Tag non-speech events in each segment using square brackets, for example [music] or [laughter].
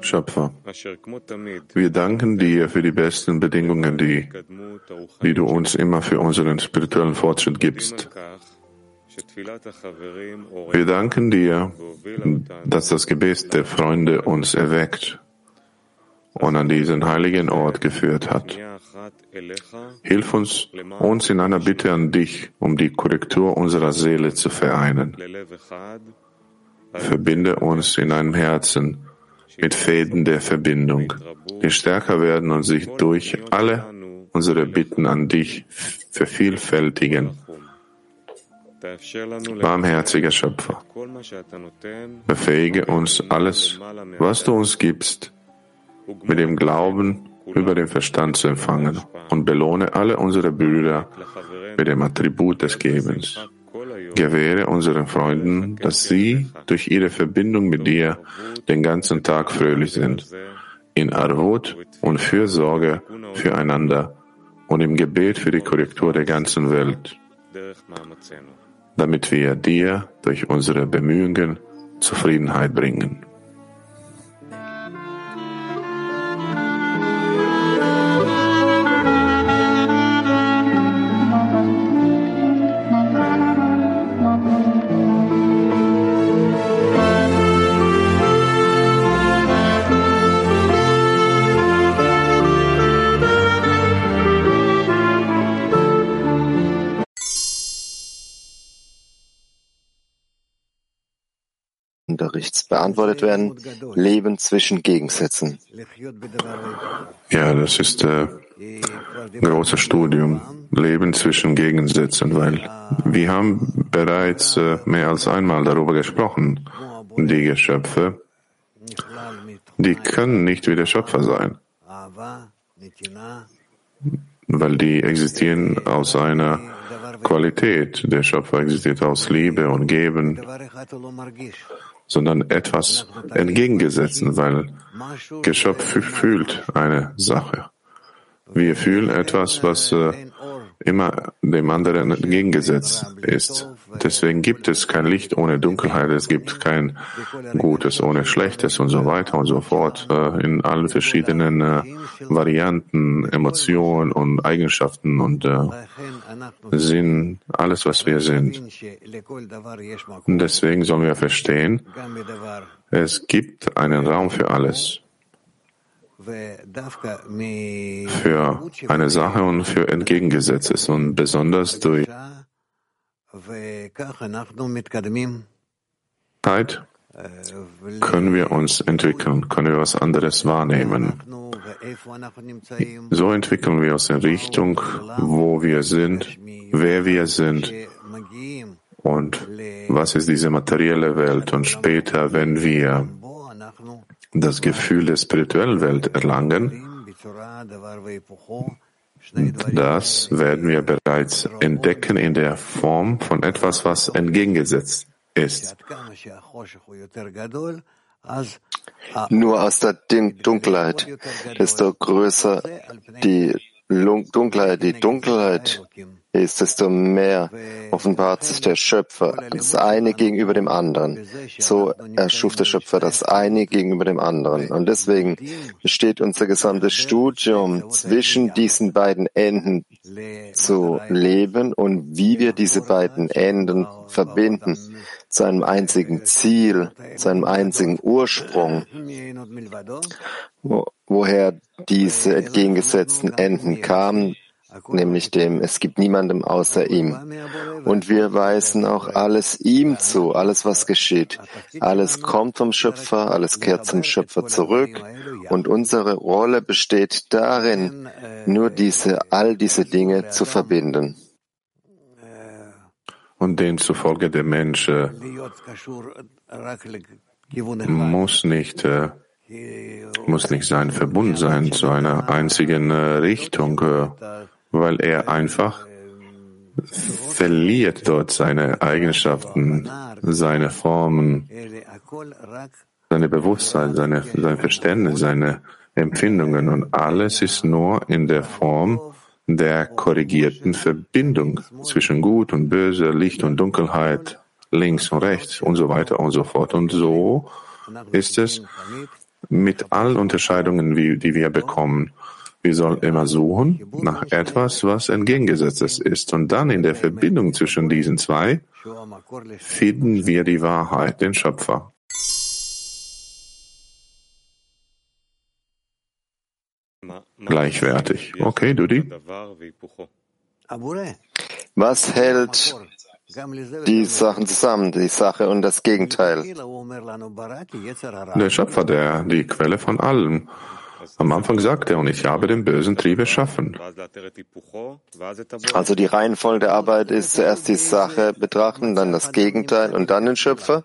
Schöpfer, wir danken dir für die besten Bedingungen, die, die du uns immer für unseren spirituellen Fortschritt gibst. Wir danken dir, dass das Gebet der Freunde uns erweckt und an diesen heiligen Ort geführt hat. Hilf uns, uns in einer Bitte an dich, um die Korrektur unserer Seele zu vereinen. Verbinde uns in einem Herzen mit Fäden der Verbindung, die stärker werden und sich durch alle unsere Bitten an dich vervielfältigen. Barmherziger Schöpfer, befähige uns alles, was du uns gibst, mit dem Glauben über den Verstand zu empfangen und belohne alle unsere Brüder mit dem Attribut des Gebens. Gewähre unseren Freunden, dass sie durch ihre Verbindung mit dir den ganzen Tag fröhlich sind, in Arvut und Fürsorge füreinander und im Gebet für die Korrektur der ganzen Welt, damit wir dir durch unsere Bemühungen Zufriedenheit bringen. Unterrichts beantwortet werden. Leben zwischen Gegensätzen. Ja, das ist äh, ein großes Studium, Leben zwischen Gegensätzen, weil wir haben bereits äh, mehr als einmal darüber gesprochen. Die Geschöpfe, die können nicht wie der Schöpfer sein, weil die existieren aus einer Qualität. Der Schöpfer existiert aus Liebe und Geben, sondern etwas entgegengesetzen, weil Geschöpf fühlt eine Sache. Wir fühlen etwas, was äh, immer dem anderen entgegengesetzt ist. Deswegen gibt es kein Licht ohne Dunkelheit, es gibt kein Gutes ohne Schlechtes und so weiter und so fort. Äh, in allen verschiedenen äh, Varianten, Emotionen und Eigenschaften und äh, Sinn, alles was wir sind. Deswegen sollen wir verstehen, es gibt einen Raum für alles, für eine Sache und für Entgegengesetztes und besonders durch Zeit können wir uns entwickeln, können wir was anderes wahrnehmen. So entwickeln wir uns in Richtung, wo wir sind, wer wir sind und was ist diese materielle Welt. Und später, wenn wir das Gefühl der spirituellen Welt erlangen, das werden wir bereits entdecken in der Form von etwas, was entgegengesetzt ist. Nur aus der Dun- Dunkelheit, desto größer die Dunkelheit, die Dunkelheit ist, desto mehr offenbart sich der Schöpfer, das eine gegenüber dem anderen. So erschuf der Schöpfer das eine gegenüber dem anderen. Und deswegen besteht unser gesamtes Studium zwischen diesen beiden Enden zu leben und wie wir diese beiden Enden verbinden zu einem einzigen Ziel, zu einem einzigen Ursprung, wo, woher diese entgegengesetzten Enden kamen, nämlich dem, es gibt niemandem außer ihm. Und wir weisen auch alles ihm zu, alles was geschieht. Alles kommt vom Schöpfer, alles kehrt zum Schöpfer zurück. Und unsere Rolle besteht darin, nur diese, all diese Dinge zu verbinden. Und demzufolge der Mensch äh, muss nicht, äh, muss nicht sein verbunden sein zu einer einzigen äh, Richtung, äh, weil er einfach verliert dort seine Eigenschaften, seine Formen, seine Bewusstsein, seine, sein Verständnis, seine Empfindungen und alles ist nur in der Form der korrigierten Verbindung zwischen Gut und Böse, Licht und Dunkelheit, links und rechts und so weiter und so fort. Und so ist es mit allen Unterscheidungen, die wir bekommen. Wir sollen immer suchen nach etwas, was entgegengesetztes ist. Und dann in der Verbindung zwischen diesen zwei finden wir die Wahrheit, den Schöpfer. Gleichwertig. Okay, Dudi? Was hält die Sachen zusammen, die Sache und das Gegenteil? Der Schöpfer, der die Quelle von allem. Am Anfang sagt er, und ich habe den bösen Trieb erschaffen. Also die Reihenfolge der Arbeit ist zuerst die Sache betrachten, dann das Gegenteil und dann den Schöpfer?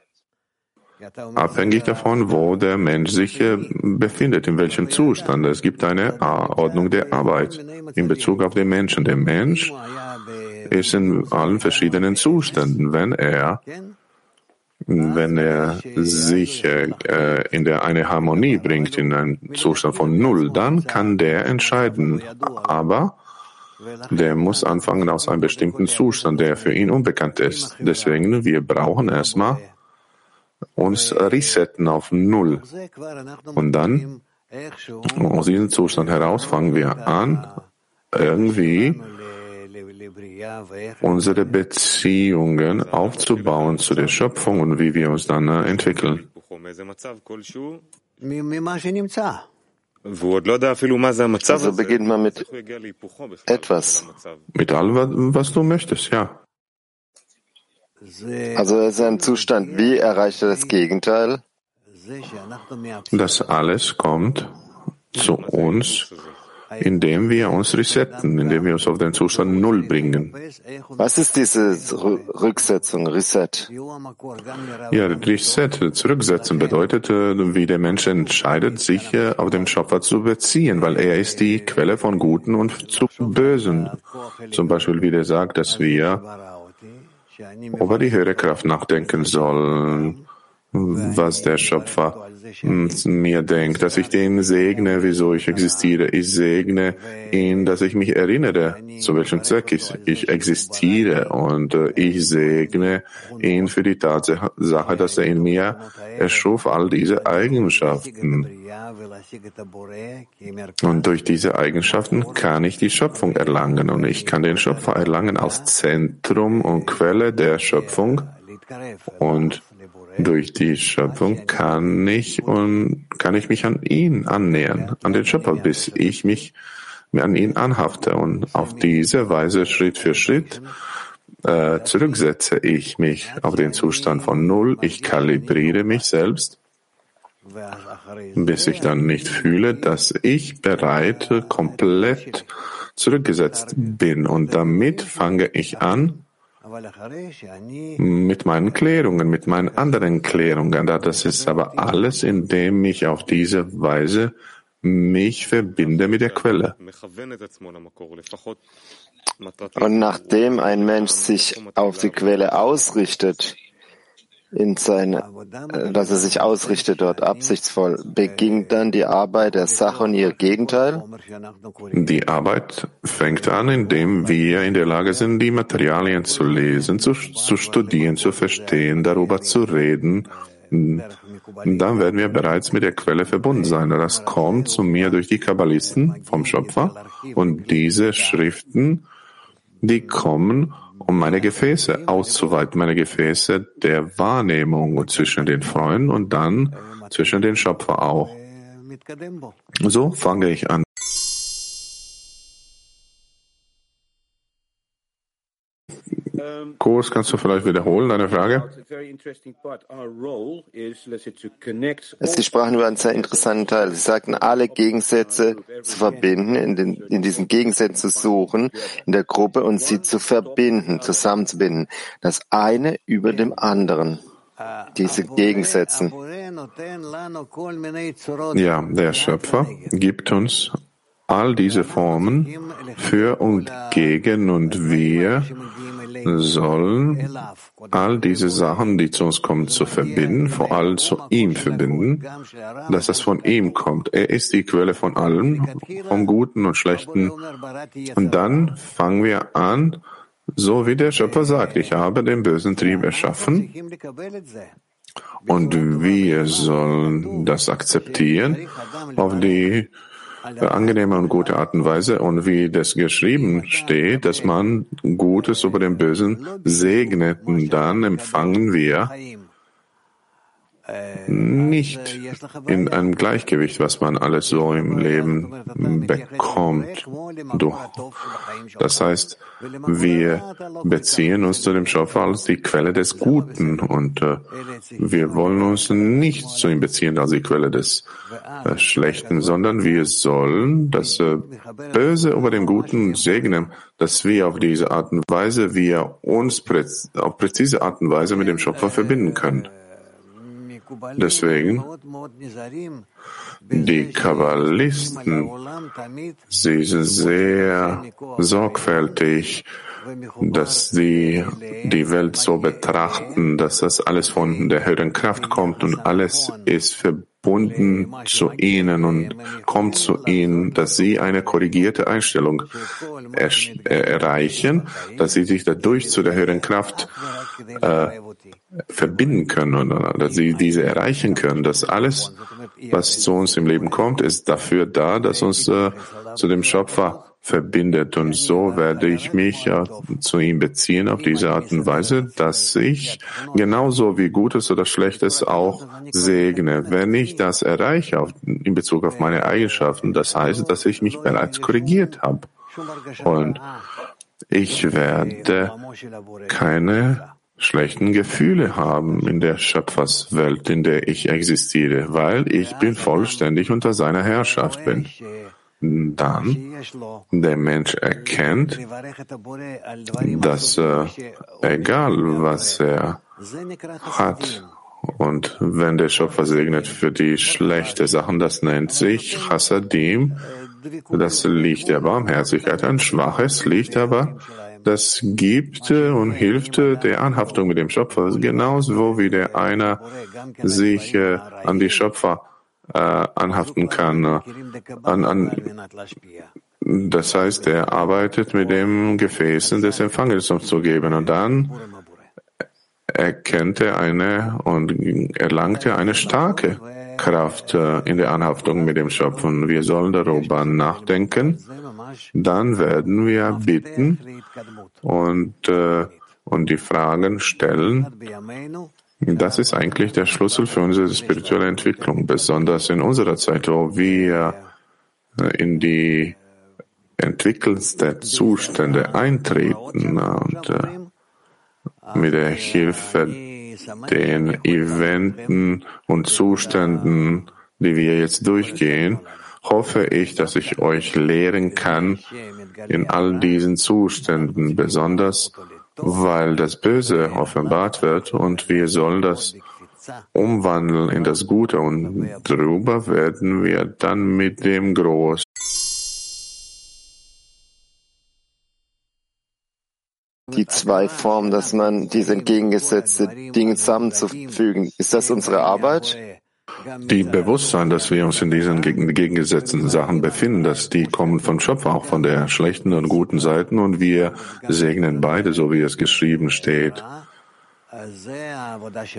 Abhängig davon, wo der Mensch sich äh, befindet, in welchem Zustand. Es gibt eine Ordnung der Arbeit in Bezug auf den Menschen. Der Mensch ist in allen verschiedenen Zuständen. Wenn er wenn er sich äh, in der eine Harmonie bringt, in einen Zustand von Null, dann kann der entscheiden. Aber der muss anfangen aus einem bestimmten Zustand, der für ihn unbekannt ist. Deswegen, wir brauchen erstmal uns resetten auf Null. Und dann, aus diesem Zustand heraus, fangen wir an, irgendwie unsere Beziehungen aufzubauen zu der Schöpfung und wie wir uns dann äh, entwickeln. Also beginnt man mit etwas. Mit allem, was du möchtest, ja. Also er ist ein Zustand, wie erreicht er das Gegenteil? Das alles kommt zu uns indem wir uns resetten, indem wir uns auf den Zustand Null bringen. Was ist diese Rücksetzung, Reset? Ja, Reset, zurücksetzen bedeutet, äh, wie der Mensch entscheidet, sich äh, auf den Schöpfer zu beziehen, weil er ist die Quelle von Guten und zu Bösen. Zum Beispiel, wie der sagt, dass wir über die höhere Kraft nachdenken sollen, was der Schöpfer mir denkt, dass ich den segne, wieso ich existiere. Ich segne ihn, dass ich mich erinnere, zu welchem Zweck ich, ich existiere. Und äh, ich segne ihn für die Tatsache, dass er in mir erschuf all diese Eigenschaften. Und durch diese Eigenschaften kann ich die Schöpfung erlangen. Und ich kann den Schöpfer erlangen als Zentrum und Quelle der Schöpfung. Und durch die Schöpfung kann ich und kann ich mich an ihn annähern, an den Schöpfer, bis ich mich an ihn anhafte. Und auf diese Weise Schritt für Schritt äh, zurücksetze ich mich auf den Zustand von Null. Ich kalibriere mich selbst, bis ich dann nicht fühle, dass ich bereit komplett zurückgesetzt bin. Und damit fange ich an, mit meinen Klärungen, mit meinen anderen Klärungen. Das ist aber alles, indem ich auf diese Weise mich verbinde mit der Quelle. Und nachdem ein Mensch sich auf die Quelle ausrichtet, in seine, äh, dass er sich ausrichtet dort absichtsvoll, beginnt dann die Arbeit der Sache und ihr Gegenteil? Die Arbeit fängt an, indem wir in der Lage sind, die Materialien zu lesen, zu, zu studieren, zu verstehen, darüber zu reden. Dann werden wir bereits mit der Quelle verbunden sein. Das kommt zu mir durch die Kabbalisten vom Schöpfer und diese Schriften, die kommen um meine Gefäße auszuweiten, meine Gefäße der Wahrnehmung zwischen den Freunden und dann zwischen den Schöpfer auch. So fange ich an. Kurs, kannst du vielleicht wiederholen, deine Frage? Sie sprachen über einen sehr interessanten Teil. Sie sagten, alle Gegensätze zu verbinden, in, den, in diesen Gegensätzen zu suchen, in der Gruppe und sie zu verbinden, zusammenzubinden. Das eine über dem anderen. Diese Gegensätze. Ja, der Schöpfer gibt uns all diese Formen für und gegen und wir sollen all diese Sachen, die zu uns kommen, zu verbinden, vor allem zu ihm verbinden, dass das von ihm kommt. Er ist die Quelle von allem, vom Guten und Schlechten. Und dann fangen wir an, So wie der Schöpfer sagt, ich habe den bösen Trieb erschaffen und wir sollen das akzeptieren auf die angenehme und gute Art und Weise. Und wie das geschrieben steht, dass man Gutes über den Bösen segnet, dann empfangen wir nicht in einem Gleichgewicht, was man alles so im Leben bekommt. Das heißt, wir beziehen uns zu dem Schöpfer als die Quelle des Guten und äh, wir wollen uns nicht zu ihm beziehen als die Quelle des äh, Schlechten, sondern wir sollen das äh, Böse über dem Guten segnen, dass wir auf diese Art und Weise, wir uns präz auf präzise Art und Weise mit dem Schöpfer verbinden können. Deswegen, die Kabbalisten, sie sind sehr sorgfältig, dass sie die Welt so betrachten, dass das alles von der höheren Kraft kommt und alles ist verbunden zu ihnen und kommt zu ihnen, dass sie eine korrigierte Einstellung er erreichen, dass sie sich dadurch zu der höheren Kraft äh, verbinden können oder dass sie diese erreichen können. dass alles, was zu uns im Leben kommt, ist dafür da, dass uns äh, zu dem Schöpfer verbindet. Und so werde ich mich zu ihm beziehen auf diese Art und Weise, dass ich genauso wie Gutes oder Schlechtes auch segne. Wenn ich das erreiche in Bezug auf meine Eigenschaften, das heißt, dass ich mich bereits korrigiert habe. Und ich werde keine schlechten Gefühle haben in der Schöpferswelt, in der ich existiere, weil ich bin vollständig unter seiner Herrschaft bin. Dann der Mensch erkennt, dass äh, egal was er hat, und wenn der Schöpfer segnet für die schlechte Sachen, das nennt sich Chassadim, das Licht der Barmherzigkeit, ein schwaches Licht aber, das gibt und hilft der Anhaftung mit dem Schöpfer, genauso wie der einer sich äh, an die Schöpfer äh, anhaften kann. Äh, an, an, das heißt, er arbeitet mit dem Gefäßen des Empfanges zu geben und dann erkennt er eine und erlangt er eine starke Kraft äh, in der Anhaftung mit dem Schöpfer. Wir sollen darüber nachdenken. Dann werden wir bitten, und, äh, und die Fragen stellen. Das ist eigentlich der Schlüssel für unsere spirituelle Entwicklung, besonders in unserer Zeit, wo wir äh, in die entwickelndste Zustände eintreten und äh, mit der Hilfe den Eventen und Zuständen, die wir jetzt durchgehen, hoffe ich, dass ich euch lehren kann in all diesen Zuständen, besonders weil das Böse offenbart wird und wir sollen das umwandeln in das Gute und darüber werden wir dann mit dem Groß die zwei Formen, dass man diese entgegengesetzte Dinge zusammenzufügen. Ist das unsere Arbeit? Die Bewusstsein, dass wir uns in diesen gegengesetzten Sachen befinden, dass die kommen vom Schöpfer, auch von der schlechten und guten Seiten und wir segnen beide, so wie es geschrieben steht.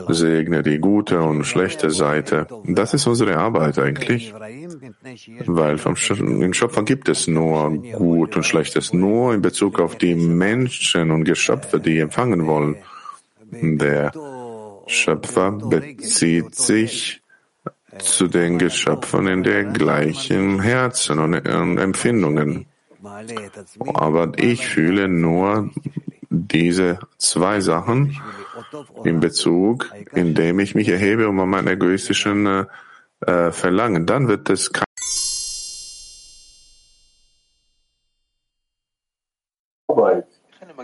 Segne die gute und schlechte Seite. Das ist unsere Arbeit eigentlich, weil vom Schöpfer gibt es nur gut und schlechtes, nur in Bezug auf die Menschen und Geschöpfe, die empfangen wollen. Der Schöpfer bezieht sich zu den Geschöpfen in der gleichen Herzen und Empfindungen. Aber ich fühle nur diese zwei Sachen in Bezug, indem ich mich erhebe um meinen egoistischen äh, äh, Verlangen. Dann wird es kein Arbeit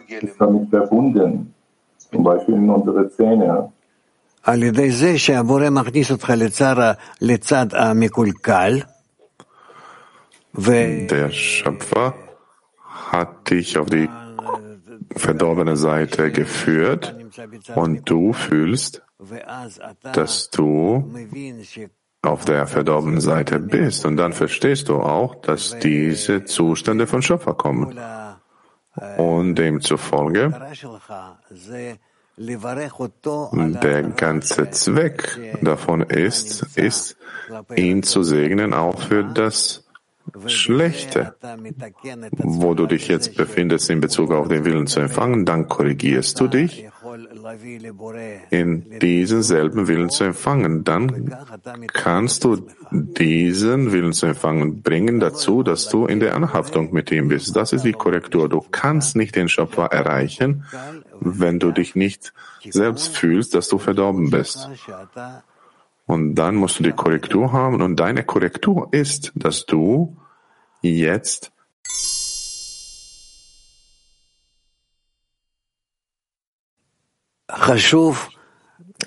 ist damit verbunden, zum Beispiel in unsere Zähne. Der Schöpfer hat dich auf die verdorbene Seite geführt und du fühlst, dass du auf der verdorbenen Seite bist. Und dann verstehst du auch, dass diese Zustände von Schöpfer kommen. Und demzufolge der ganze Zweck davon ist, ist, ihn zu segnen, auch für das Schlechte, wo du dich jetzt befindest in Bezug auf den Willen zu empfangen, dann korrigierst du dich in diesen selben Willen zu empfangen. Dann kannst du diesen Willen zu empfangen bringen dazu, dass du in der Anhaftung mit ihm bist. Das ist die Korrektur. Du kannst nicht den Schöpfer erreichen, wenn du dich nicht selbst fühlst, dass du verdorben bist. Und dann musst du die Korrektur haben. Und deine Korrektur ist, dass du jetzt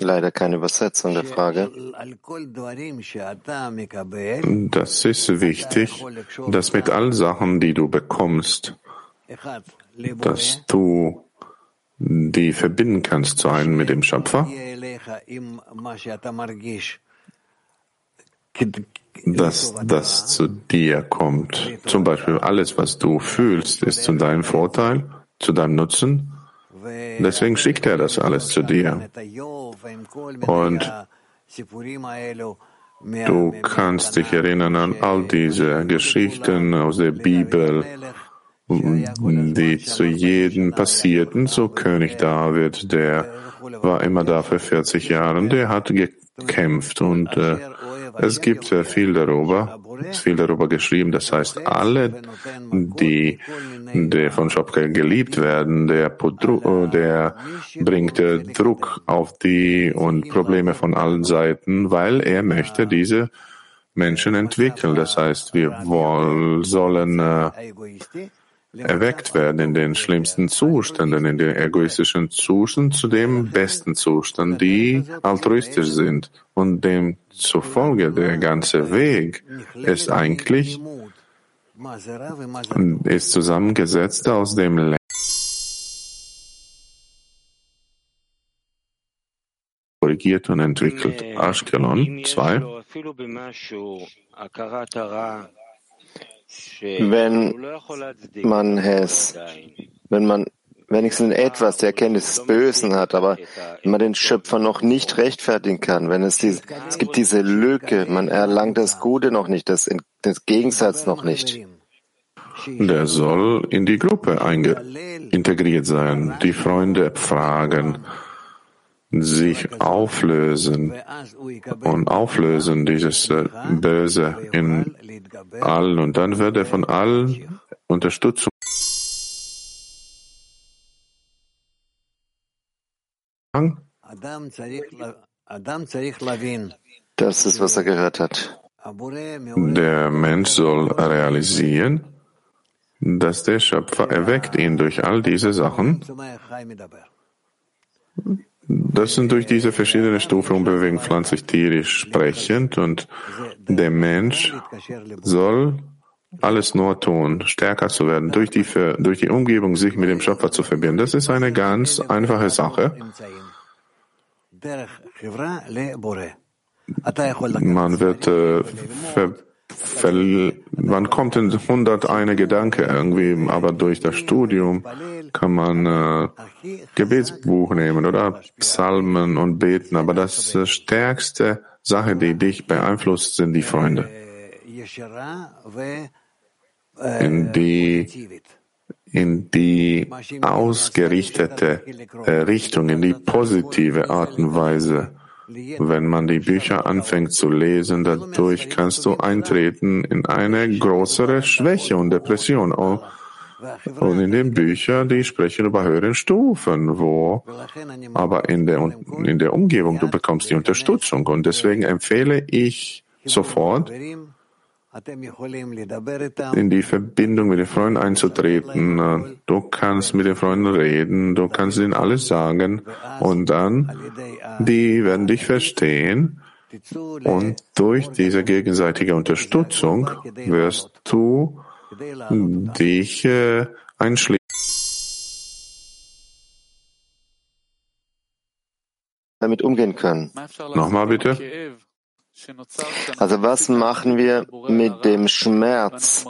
Leider keine Übersetzung der Frage. Das ist wichtig, dass mit allen Sachen, die du bekommst, dass du die verbinden kannst zu einem mit dem Schöpfer, dass das zu dir kommt. Zum Beispiel alles, was du fühlst, ist zu deinem Vorteil, zu deinem Nutzen. Deswegen schickt er das alles zu dir. Und du kannst dich erinnern an all diese Geschichten aus der Bibel, die zu jedem passierten. So König David, der war immer da für 40 Jahre, der hat gekämpft und äh, es gibt sehr viel darüber, viel darüber geschrieben. Das heißt, alle, die, die von Schopke geliebt werden, der, der bringt Druck auf die und Probleme von allen Seiten, weil er möchte diese Menschen entwickeln. Das heißt, wir wollen, sollen äh, erweckt werden in den schlimmsten Zuständen, in den egoistischen Zustand zu dem besten Zustand, die altruistisch sind. Und demzufolge der ganze Weg ist eigentlich ist zusammengesetzt aus dem korrigiert und entwickelt. Ashkelon 2. Wenn man es, wenn man wenigstens etwas der Erkenntnis des Bösen hat, aber wenn man den Schöpfer noch nicht rechtfertigen kann, wenn es diese, es gibt diese Lücke, man erlangt das Gute noch nicht, das, das Gegensatz noch nicht. Der soll in die Gruppe integriert sein, die Freunde fragen, sich auflösen und auflösen dieses äh, Böse in allen und dann wird er von allen Unterstützung. Das ist, was er gehört hat. Der Mensch soll realisieren, dass der Schöpfer erweckt ihn durch all diese Sachen das sind durch diese verschiedenen Stufen unbewegend pflanzlich tierisch sprechend und der Mensch soll alles nur tun, stärker zu werden, durch die, durch die Umgebung sich mit dem Schöpfer zu verbinden. Das ist eine ganz einfache Sache. Man wird äh, ver man kommt in 101 Gedanke irgendwie, aber durch das Studium kann man äh, Gebetsbuch nehmen oder Psalmen und beten. Aber das stärkste Sache, die dich beeinflusst, sind die Freunde. In die, in die ausgerichtete äh, Richtung, in die positive Art und Weise. Wenn man die Bücher anfängt zu lesen, dadurch kannst du eintreten in eine größere Schwäche und Depression. Und in den Büchern, die sprechen über höheren Stufen, wo aber in der, in der Umgebung du bekommst die Unterstützung. Und deswegen empfehle ich sofort, in die Verbindung mit den Freunden einzutreten. Du kannst mit den Freunden reden, du kannst ihnen alles sagen und dann, die werden dich verstehen und durch diese gegenseitige Unterstützung wirst du dich äh, einschließen. damit umgehen können. Nochmal bitte. Also was machen wir mit dem Schmerz,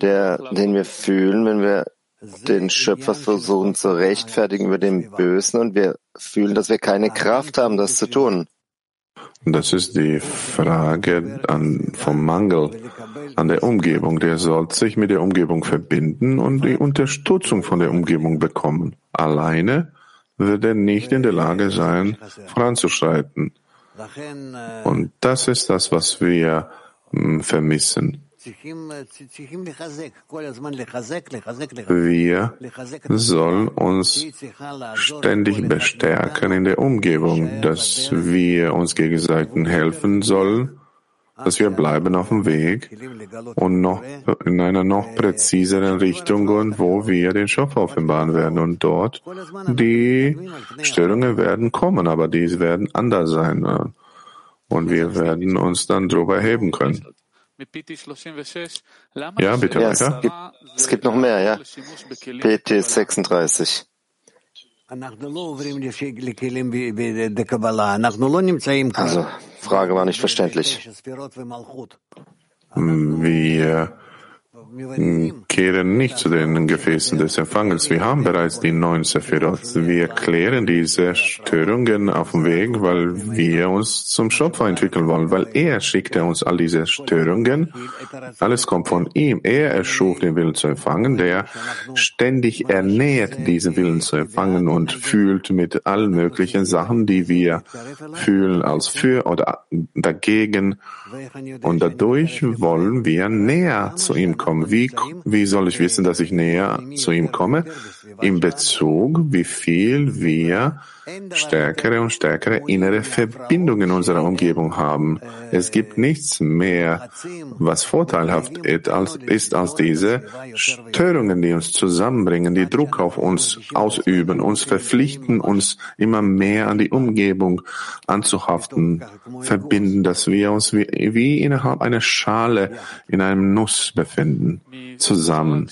der, den wir fühlen, wenn wir den Schöpfer versuchen zu rechtfertigen über den Bösen und wir fühlen, dass wir keine Kraft haben, das zu tun. Das ist die Frage an, vom Mangel an der Umgebung. Der soll sich mit der Umgebung verbinden und die Unterstützung von der Umgebung bekommen. Alleine wird er nicht in der Lage sein, voranzuschreiten. Und das ist das, was wir hm, vermissen. Wir sollen uns ständig bestärken in der Umgebung, dass wir uns gegenseitig helfen sollen, dass wir bleiben auf dem Weg und noch in einer noch präziseren Richtung gehen, wo wir den Schopf offenbaren werden. Und dort die Störungen werden kommen, aber diese werden anders sein. Und wir werden uns dann darüber erheben können. Ja, bitte ja, es, gibt, es gibt noch mehr, ja. PT 36. Also, Frage war nicht verständlich. Wir kehren nicht zu den Gefäßen des Empfangens. Wir haben bereits die neun Sephirot. Wir klären diese Störungen auf dem Weg, weil wir uns zum Schöpfer entwickeln wollen, weil er schickte uns all diese Störungen. Alles kommt von ihm. Er erschuf den Willen zu empfangen, der ständig ernährt, diesen Willen zu empfangen und fühlt mit allen möglichen Sachen, die wir fühlen als für oder dagegen. Und dadurch wollen wir näher zu ihm kommen. Wie, wie soll ich wissen, dass ich näher zu ihm komme? In Bezug, wie viel wir stärkere und stärkere innere Verbindungen in unserer Umgebung haben. Es gibt nichts mehr, was vorteilhaft ist als, ist als diese Störungen, die uns zusammenbringen, die Druck auf uns ausüben, uns verpflichten, uns immer mehr an die Umgebung anzuhaften, verbinden, dass wir uns wie, wie innerhalb einer Schale in einem Nuss befinden, zusammen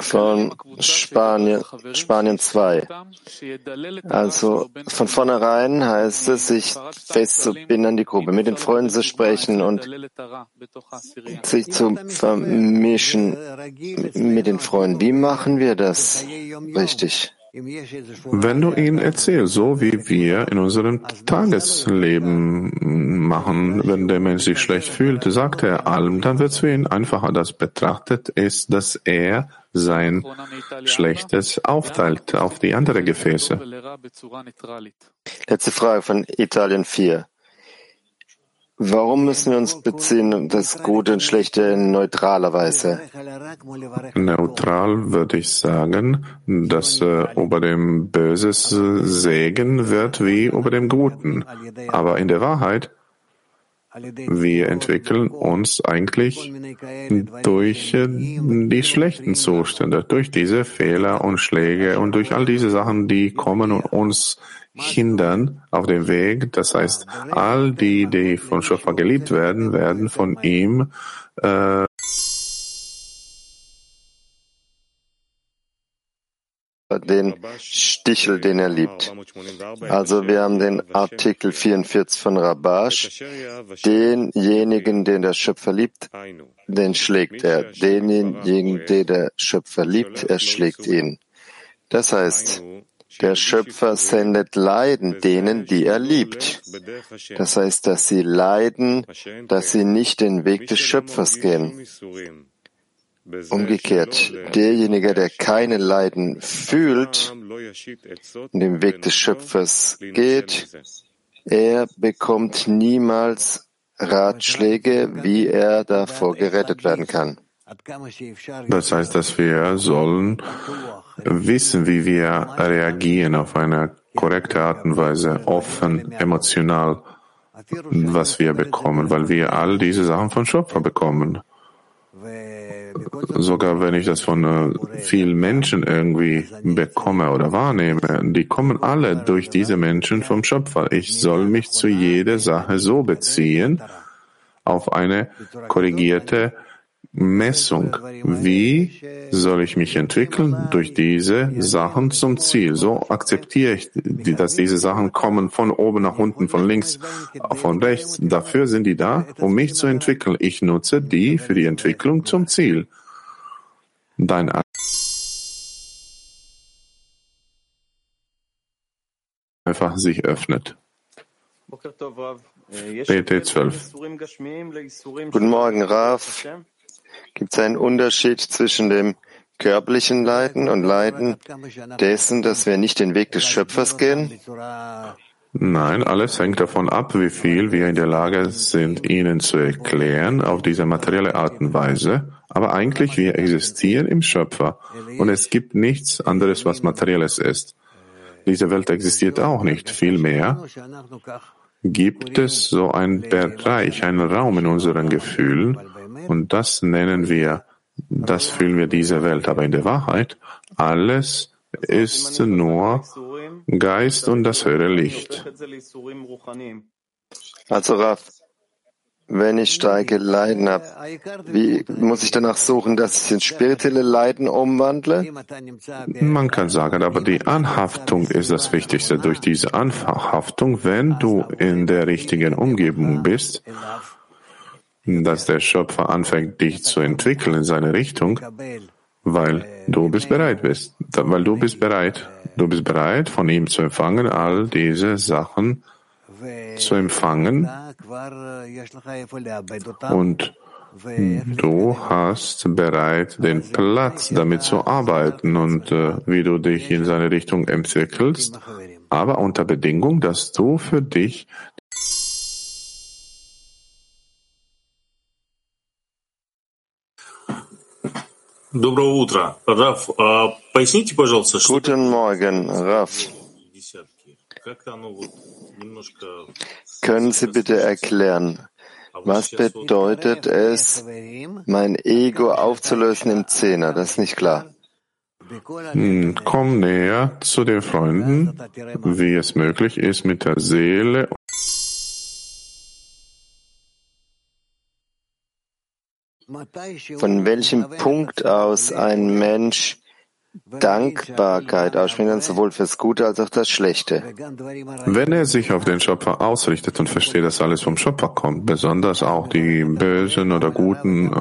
von Spanien, Spanien 2. Also von vornherein heißt es, sich festzubinden an die Gruppe, mit den Freunden zu sprechen und sich zu vermischen mit den Freunden. Wie machen wir das richtig? Wenn du ihnen erzählst, so wie wir in unserem Tagesleben machen, wenn der Mensch sich schlecht fühlt, sagt er allem, dann wird es für ihn einfacher. Das betrachtet ist, dass er sein Schlechtes aufteilt auf die anderen Gefäße. Letzte Frage von Italien 4. Warum müssen wir uns beziehen, das Gute und Schlechte in neutraler Weise? Neutral würde ich sagen, dass äh, über dem Böses Segen wird wie über dem Guten. Aber in der Wahrheit, wir entwickeln uns eigentlich durch äh, die schlechten Zustände, durch diese Fehler und Schläge und durch all diese Sachen, die kommen und uns hindern auf dem Weg. Das heißt, all die, die von Schöpfer geliebt werden, werden von ihm äh, den Stichel, den er liebt. Also wir haben den Artikel 44 von Rabash. Denjenigen, den der Schöpfer liebt, den schlägt er. Denjenigen, den der Schöpfer liebt, er schlägt ihn. Das heißt, der Schöpfer sendet Leiden denen, die er liebt. Das heißt, dass sie leiden, dass sie nicht den Weg des Schöpfers gehen. Umgekehrt, derjenige, der keine Leiden fühlt, den Weg des Schöpfers geht, er bekommt niemals Ratschläge, wie er davor gerettet werden kann. Das heißt, dass wir sollen wissen, wie wir reagieren auf eine korrekte Art und Weise, offen, emotional, was wir bekommen, weil wir all diese Sachen von Schöpfer bekommen. Sogar wenn ich das von äh, vielen Menschen irgendwie bekomme oder wahrnehme, die kommen alle durch diese Menschen vom Schöpfer. Ich soll mich zu jeder Sache so beziehen, auf eine korrigierte Messung. Wie soll ich mich entwickeln? Durch diese Sachen zum Ziel. So akzeptiere ich, dass diese Sachen kommen von oben nach unten, von links, von rechts. Dafür sind die da, um mich zu entwickeln. Ich nutze die für die Entwicklung zum Ziel. dein einfach sich öffnet. PT 12. Guten Morgen, Raf. Gibt es einen Unterschied zwischen dem körperlichen Leiden und Leiden dessen, dass wir nicht den Weg des Schöpfers gehen? Nein, alles hängt davon ab, wie viel wir in der Lage sind, ihnen zu erklären auf diese materielle Art und Weise. Aber eigentlich, wir existieren im Schöpfer und es gibt nichts anderes, was materielles ist. Diese Welt existiert auch nicht. Vielmehr gibt es so einen Bereich, einen Raum in unseren Gefühlen und das nennen wir, das fühlen wir diese Welt. Aber in der Wahrheit, alles ist nur Geist und das höhere Licht. Also Raf, wenn ich starke Leiden habe, wie muss ich danach suchen, dass ich in spirituelle Leiden umwandle? Man kann sagen, aber die Anhaftung ist das Wichtigste. Durch diese Anhaftung, wenn du in der richtigen Umgebung bist, dass der Schöpfer anfängt, dich zu entwickeln in seine Richtung, weil du bist bereit bist, weil du bist bereit, du bist bereit, von ihm zu empfangen, all diese Sachen zu empfangen. Und du hast bereit den Platz, damit zu arbeiten und äh, wie du dich in seine Richtung entwickelst, aber unter Bedingung, dass du für dich Доброе утро. Раф, поясните, пожалуйста, что... Guten Morgen, Raf. Können Sie bitte erklären, was bedeutet es, mein Ego aufzulösen im Zehner? Das ist nicht klar. Hm, komm näher zu den Freunden, wie es möglich ist, mit der Seele Von welchem Punkt aus ein Mensch Dankbarkeit aussprechen, sowohl fürs Gute als auch das Schlechte. Wenn er sich auf den Schöpfer ausrichtet und versteht, dass alles vom Schöpfer kommt, besonders auch die Bösen oder Guten,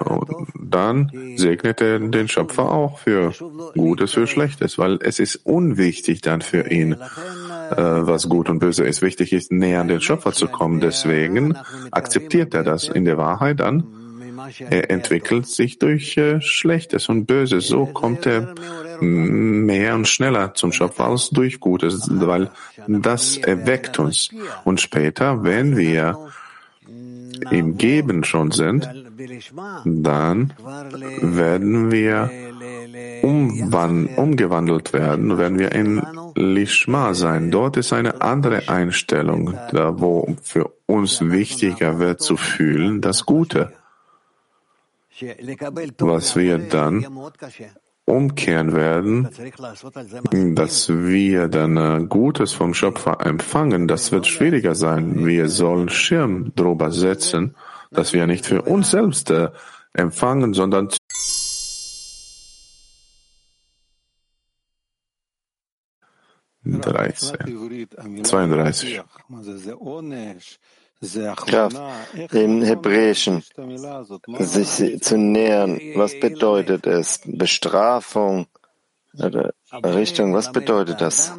dann segnet er den Schöpfer auch für Gutes, für Schlechtes, weil es ist unwichtig dann für ihn, äh, was gut und böse ist. Wichtig ist, näher an den Schöpfer zu kommen. Deswegen akzeptiert er das in der Wahrheit dann er entwickelt sich durch äh, Schlechtes und Böses. So kommt er mehr und schneller zum Schöpfer als durch Gutes, weil das erweckt uns. Und später, wenn wir im Geben schon sind, dann werden wir umgewandelt werden, werden wir in Lishma sein. Dort ist eine andere Einstellung, da wo für uns wichtiger wird zu fühlen das Gute was wir dann umkehren werden, dass wir dann äh, Gutes vom Schöpfer empfangen, das wird schwieriger sein. Wir sollen Schirm drüber setzen, dass wir nicht für uns selbst äh, empfangen, sondern dreizehn, zweiunddreißig. Kraft im Hebräischen, sich zu nähern. Was bedeutet es? Bestrafung oder Richtung, was bedeutet das?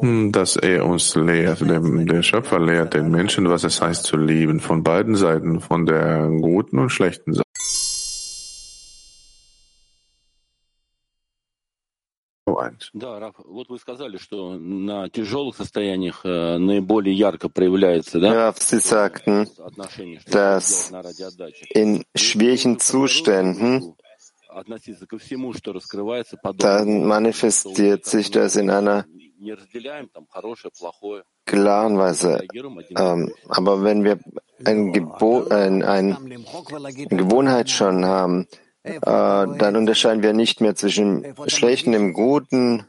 Hm, dass er uns lehrt, der Schöpfer lehrt den Menschen, was es heißt zu lieben, von beiden Seiten, von der guten und schlechten Seite. meint. Ja, Sie sagten, dass in schwierigen Zuständen dann manifestiert sich das in einer klaren Weise. Ähm, aber wenn wir ein, Gebo ein, ein, eine Gewohnheit schon haben, äh, dann unterscheiden wir nicht mehr zwischen Schlechten, dem Guten.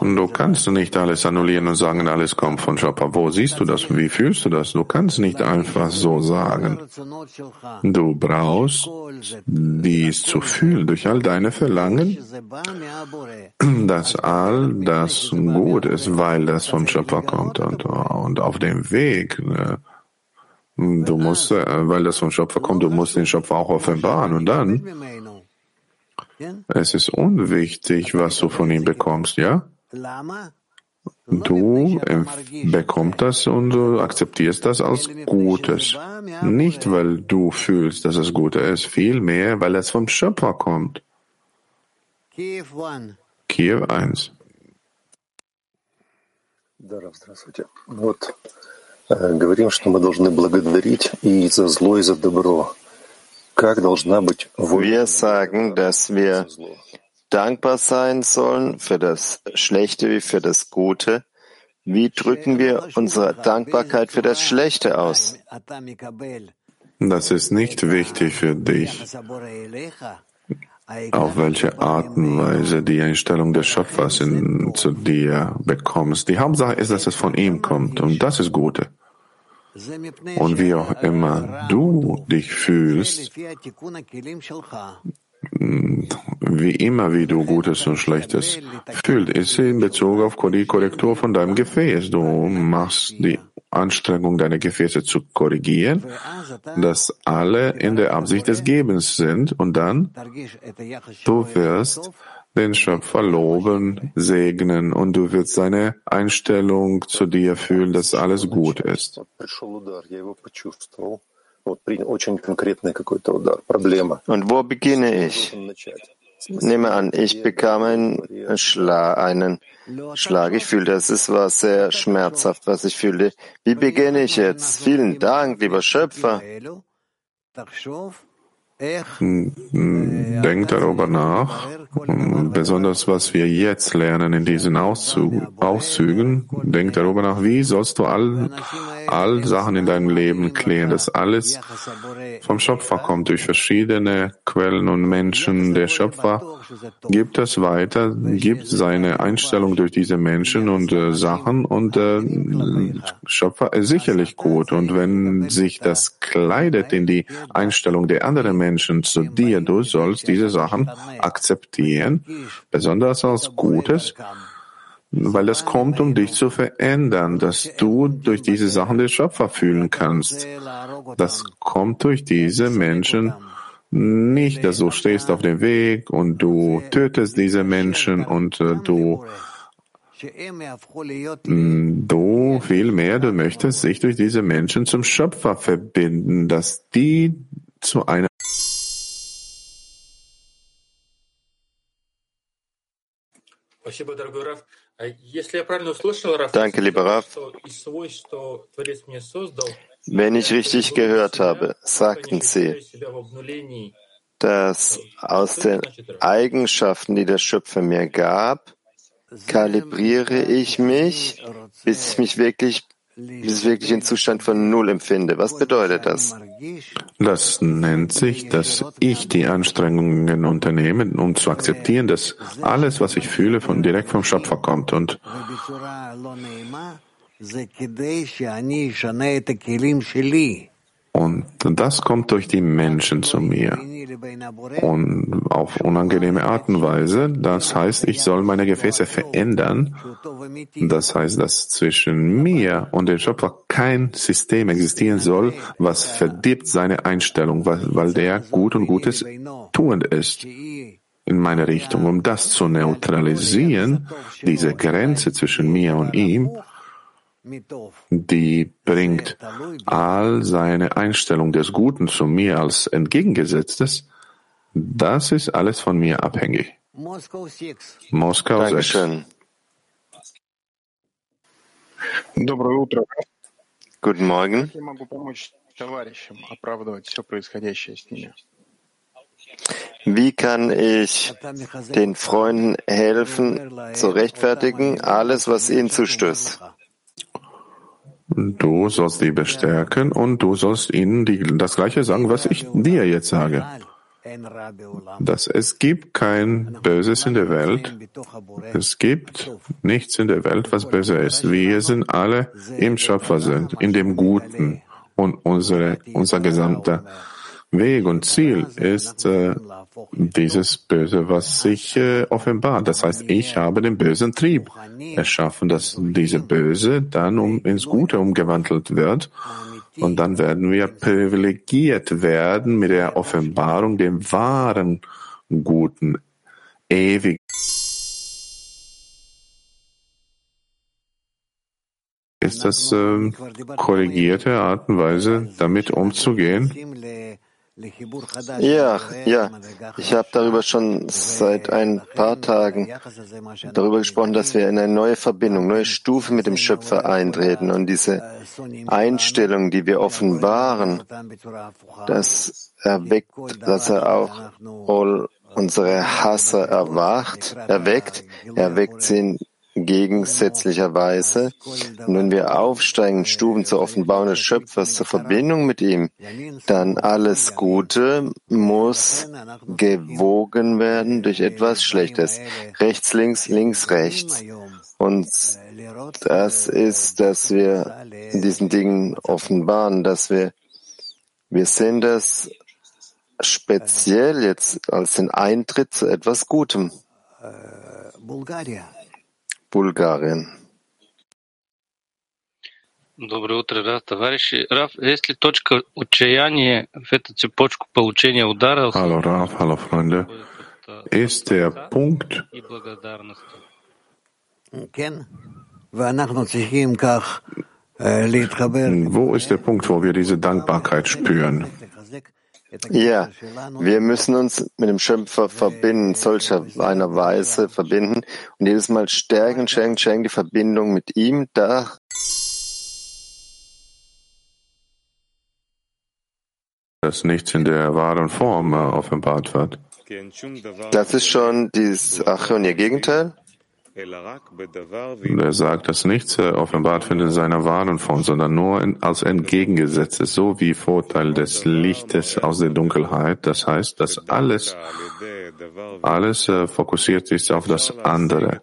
Und du kannst nicht alles annullieren und sagen, alles kommt von Schöpfer. Wo siehst du das? Wie fühlst du das? Du kannst nicht einfach so sagen. Du brauchst dies zu fühlen durch all deine Verlangen, dass all das gut ist, weil das vom Schöpfer kommt. Und, und auf dem Weg, ne, Du musst, äh, weil das vom Schöpfer kommt, du musst den Schöpfer auch offenbaren. Und dann Es ist unwichtig, was du von ihm bekommst, ja? Du bekommst das und du akzeptierst das als Gutes. Nicht, weil du fühlst, dass es gut ist, vielmehr, weil es vom Schöpfer kommt. Kiew 1. Здравствуйте. Вот э, говорим, что мы должны благодарить и за зло, и за добро. Wir sagen, dass wir dankbar sein sollen für das Schlechte wie für das Gute. Wie drücken wir unsere Dankbarkeit für das Schlechte aus? Das ist nicht wichtig für dich, auf welche Art und Weise die Einstellung des Schöpfers in, zu dir bekommst. Die Hauptsache ist, dass es von ihm kommt und das ist Gute. Und wie auch immer du dich fühlst, wie immer, wie du Gutes und Schlechtes fühlst, ist in Bezug auf die Korrektur von deinem Gefäß. Du machst die Anstrengung, deine Gefäße zu korrigieren, dass alle in der Absicht des Gebens sind und dann du wirst den Schöpfer loben, segnen und du wirst seine Einstellung zu dir fühlen, dass alles gut ist. Und wo beginne ich? Nehme an, ich bekam einen Schlag, einen Schlag. Ich fühlte, es war sehr schmerzhaft, was ich fühlte. Wie beginne ich jetzt? Vielen Dank, lieber Schöpfer. Denk darüber nach, besonders was wir jetzt lernen in diesen Auszügen. Denk darüber nach, wie sollst du all, all Sachen in deinem Leben klären, dass alles vom Schöpfer kommt durch verschiedene Quellen und Menschen. Der Schöpfer gibt es weiter, gibt seine Einstellung durch diese Menschen und äh, Sachen und äh, Schöpfer ist sicherlich gut. Und wenn sich das kleidet in die Einstellung der anderen Menschen zu dir, du sollst diese Sachen akzeptieren, besonders als Gutes, weil es kommt, um dich zu verändern, dass du durch diese Sachen den Schöpfer fühlen kannst. Das kommt durch diese Menschen nicht, dass du stehst auf dem Weg und du tötest diese Menschen und äh, du Du vielmehr, du möchtest sich durch diese Menschen zum Schöpfer verbinden, dass die zu einer Danke, lieber Rav. Wenn ich richtig gehört habe, sagten Sie, dass aus den Eigenschaften, die der Schöpfer mir gab, kalibriere ich mich, bis ich mich wirklich bis ich wirklich einen Zustand von Null empfinde. Was bedeutet das? Das nennt sich, dass ich die Anstrengungen unternehme, um zu akzeptieren, dass alles, was ich fühle, von direkt vom Schöpfer kommt. Und und das kommt durch die Menschen zu mir. Und auf unangenehme Art und Weise. Das heißt, ich soll meine Gefäße verändern. Das heißt, dass zwischen mir und dem Schöpfer kein System existieren soll, was verdirbt seine Einstellung, weil der gut und Gutes tuend ist in meine Richtung. Um das zu neutralisieren, diese Grenze zwischen mir und ihm, die bringt all seine Einstellung des Guten zu mir als entgegengesetztes, das ist alles von mir abhängig. Moskau Dankeschön. 6. Guten Morgen. Wie kann ich den Freunden helfen, zu rechtfertigen, alles, was ihnen zustößt? Du sollst die bestärken und du sollst ihnen die, das Gleiche sagen, was ich dir jetzt sage. Dass es gibt kein Böses in der Welt. Es gibt nichts in der Welt, was böse ist. Wir sind alle im Schöpfer sind, in dem Guten. Und unsere, unser gesamter Weg und Ziel ist äh, dieses Böse, was sich äh, offenbart. Das heißt, ich habe den bösen Trieb erschaffen, dass diese Böse dann um, ins Gute umgewandelt wird. Und dann werden wir privilegiert werden mit der Offenbarung, dem wahren Guten ewig ist das äh, korrigierte Art und Weise, damit umzugehen? Ja, ja. Ich habe darüber schon seit ein paar Tagen darüber gesprochen, dass wir in eine neue Verbindung, neue Stufe mit dem Schöpfer eintreten und diese Einstellung, die wir offenbaren, das erweckt, dass er auch all unsere Hasser erwacht, erweckt, erweckt sie in gegensätzlicherweise. Wenn wir aufsteigen, Stufen zur Offenbarung des Schöpfers, zur Verbindung mit ihm, dann alles Gute muss gewogen werden durch etwas Schlechtes. Rechts, links, links, rechts. Und das ist, dass wir diesen Dingen offenbaren, dass wir, wir sehen das speziell jetzt als den Eintritt zu etwas Gutem. Bulgarien. Bulgarien. Доброе утро, Раф, товарищи. Раф, есть ли точка отчаяния в эту цепочку получения удара? Hallo Raf, hallo Freunde. Ist der Punkt, wo ist der Punkt, wo wir diese Dankbarkeit spüren? Ja, wir müssen uns mit dem Schöpfer verbinden, solcher einer Weise verbinden und jedes Mal stärken, stärken, stärken die Verbindung mit ihm, da dass nichts in der wahren Form äh, offenbart wird. Das ist schon dieses ihr Gegenteil? Er sagt, dass nichts äh, offenbart wird in seiner wahren Form, sondern nur als entgegengesetztes, so wie Vorteil des Lichtes aus der Dunkelheit. Das heißt, dass alles, alles äh, fokussiert ist auf das andere.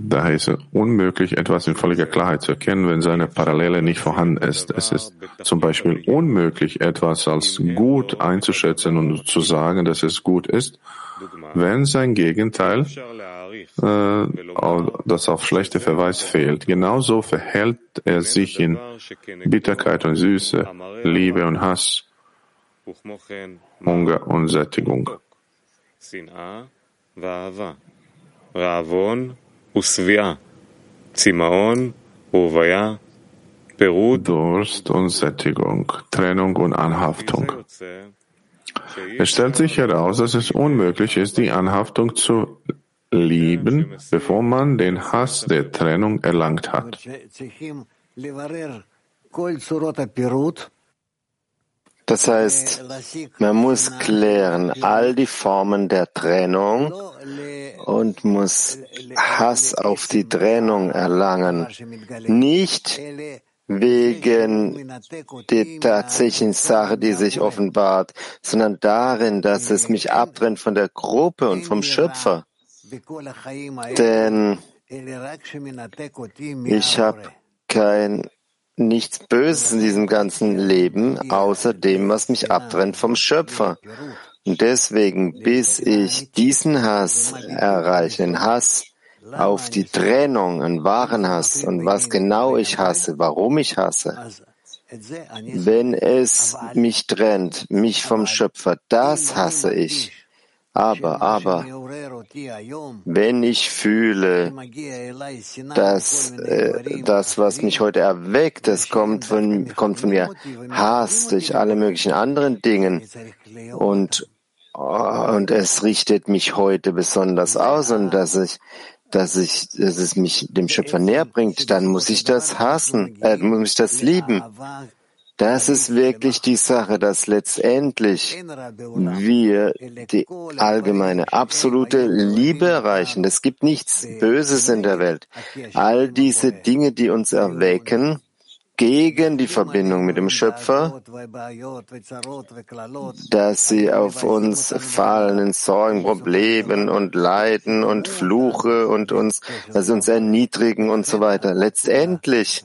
Daher ist es unmöglich, etwas in völliger Klarheit zu erkennen, wenn seine Parallele nicht vorhanden ist. Es ist zum Beispiel unmöglich, etwas als gut einzuschätzen und zu sagen, dass es gut ist, wenn sein Gegenteil, äh, das auf schlechte Verweis fehlt. Genauso verhält er sich in Bitterkeit und Süße, Liebe und Hass, Hunger und Sättigung. Durst und Sättigung, Trennung und Anhaftung. Es stellt sich heraus, dass es unmöglich ist, die Anhaftung zu lieben, bevor man den Hass der Trennung erlangt hat. Das heißt, man muss klären all die Formen der Trennung und muss Hass auf die Trennung erlangen. Nicht wegen der tatsächlichen Sache, die sich offenbart, sondern darin, dass es mich abtrennt von der Gruppe und vom Schöpfer. Denn ich habe kein nichts Böses in diesem ganzen Leben, außer dem, was mich abtrennt vom Schöpfer. Und deswegen, bis ich diesen Hass erreiche, den Hass auf die Trennung, einen wahren Hass und was genau ich hasse, warum ich hasse. Wenn es mich trennt, mich vom Schöpfer, das hasse ich. Aber, aber, wenn ich fühle, dass äh, das, was mich heute erweckt, das kommt von, kommt von mir, Hass durch alle möglichen anderen Dingen und, und es richtet mich heute besonders aus und dass ich dass ich, dass es mich dem Schöpfer näher bringt, dann muss ich das hassen, äh, muss ich das lieben. Das ist wirklich die Sache, dass letztendlich wir die allgemeine, absolute Liebe erreichen. Es gibt nichts Böses in der Welt. All diese Dinge, die uns erwecken, gegen die Verbindung mit dem Schöpfer, dass sie auf uns fallen in Sorgen, Problemen und Leiden und Fluche und uns, dass sie uns erniedrigen und so weiter. Letztendlich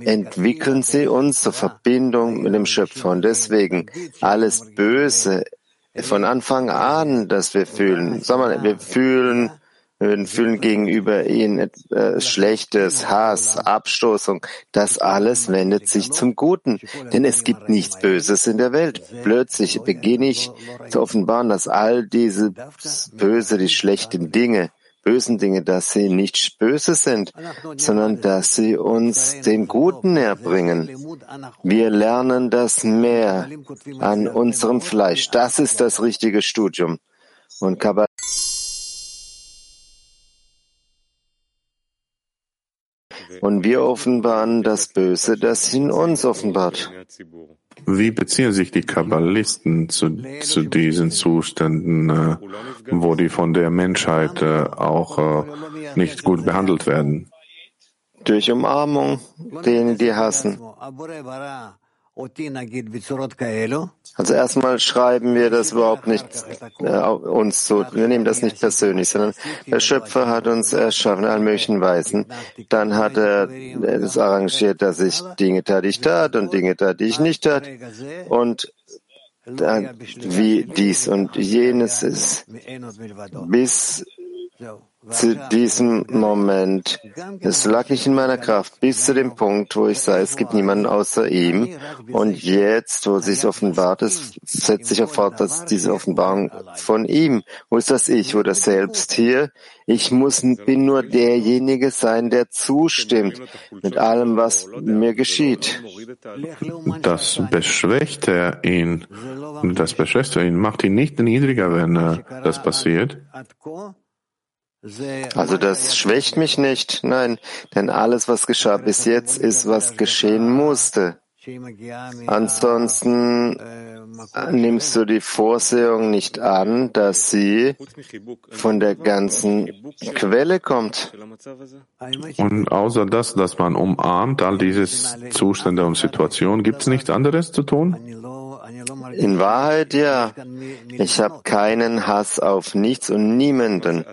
entwickeln sie uns zur Verbindung mit dem Schöpfer. Und deswegen alles Böse von Anfang an, dass wir fühlen, sag mal, wir fühlen würden fühlen gegenüber ihnen äh, Schlechtes, Hass, Abstoßung. Das alles wendet sich zum Guten, denn es gibt nichts Böses in der Welt. Plötzlich beginne ich zu offenbaren, dass all diese Böse, die schlechten Dinge, bösen Dinge, dass sie nicht böse sind, sondern dass sie uns dem Guten näher. Wir lernen das mehr an unserem Fleisch. Das ist das richtige Studium. Und Kabbalah Und wir offenbaren das Böse, das in uns offenbart. Wie beziehen sich die Kabbalisten zu, zu diesen Zuständen, äh, wo die von der Menschheit äh, auch äh, nicht gut behandelt werden? Durch Umarmung, denen die hassen. Also erstmal schreiben wir das überhaupt nicht äh, uns so, wir nehmen das nicht persönlich, sondern der Schöpfer hat uns erschaffen in allen möglichen Weisen. Dann hat er es arrangiert, dass ich Dinge tat, die ich tat und Dinge tat, die ich nicht tat. Und dann, wie dies und jenes ist, bis zu diesem Moment. Es lag nicht in meiner Kraft bis zu dem Punkt, wo ich sage, es gibt niemanden außer ihm. Und jetzt, wo sich offenbart ist, setzt sich fort, dass diese Offenbarung von ihm. Wo ist das Ich? Wo das Selbst hier? Ich muss, bin nur derjenige sein, der zustimmt mit allem, was mir geschieht. Das beschwächt er ihn. Das beschwächt er ihn, macht ihn nicht niedriger, wenn äh, das passiert. Also das schwächt mich nicht, nein, denn alles, was geschah bis jetzt, ist, was geschehen musste. Ansonsten nimmst du die Vorsehung nicht an, dass sie von der ganzen Quelle kommt. Und außer das, dass man umarmt, all diese Zustände und Situationen, gibt es nichts anderes zu tun? In Wahrheit ja. Ich habe keinen Hass auf nichts und niemanden.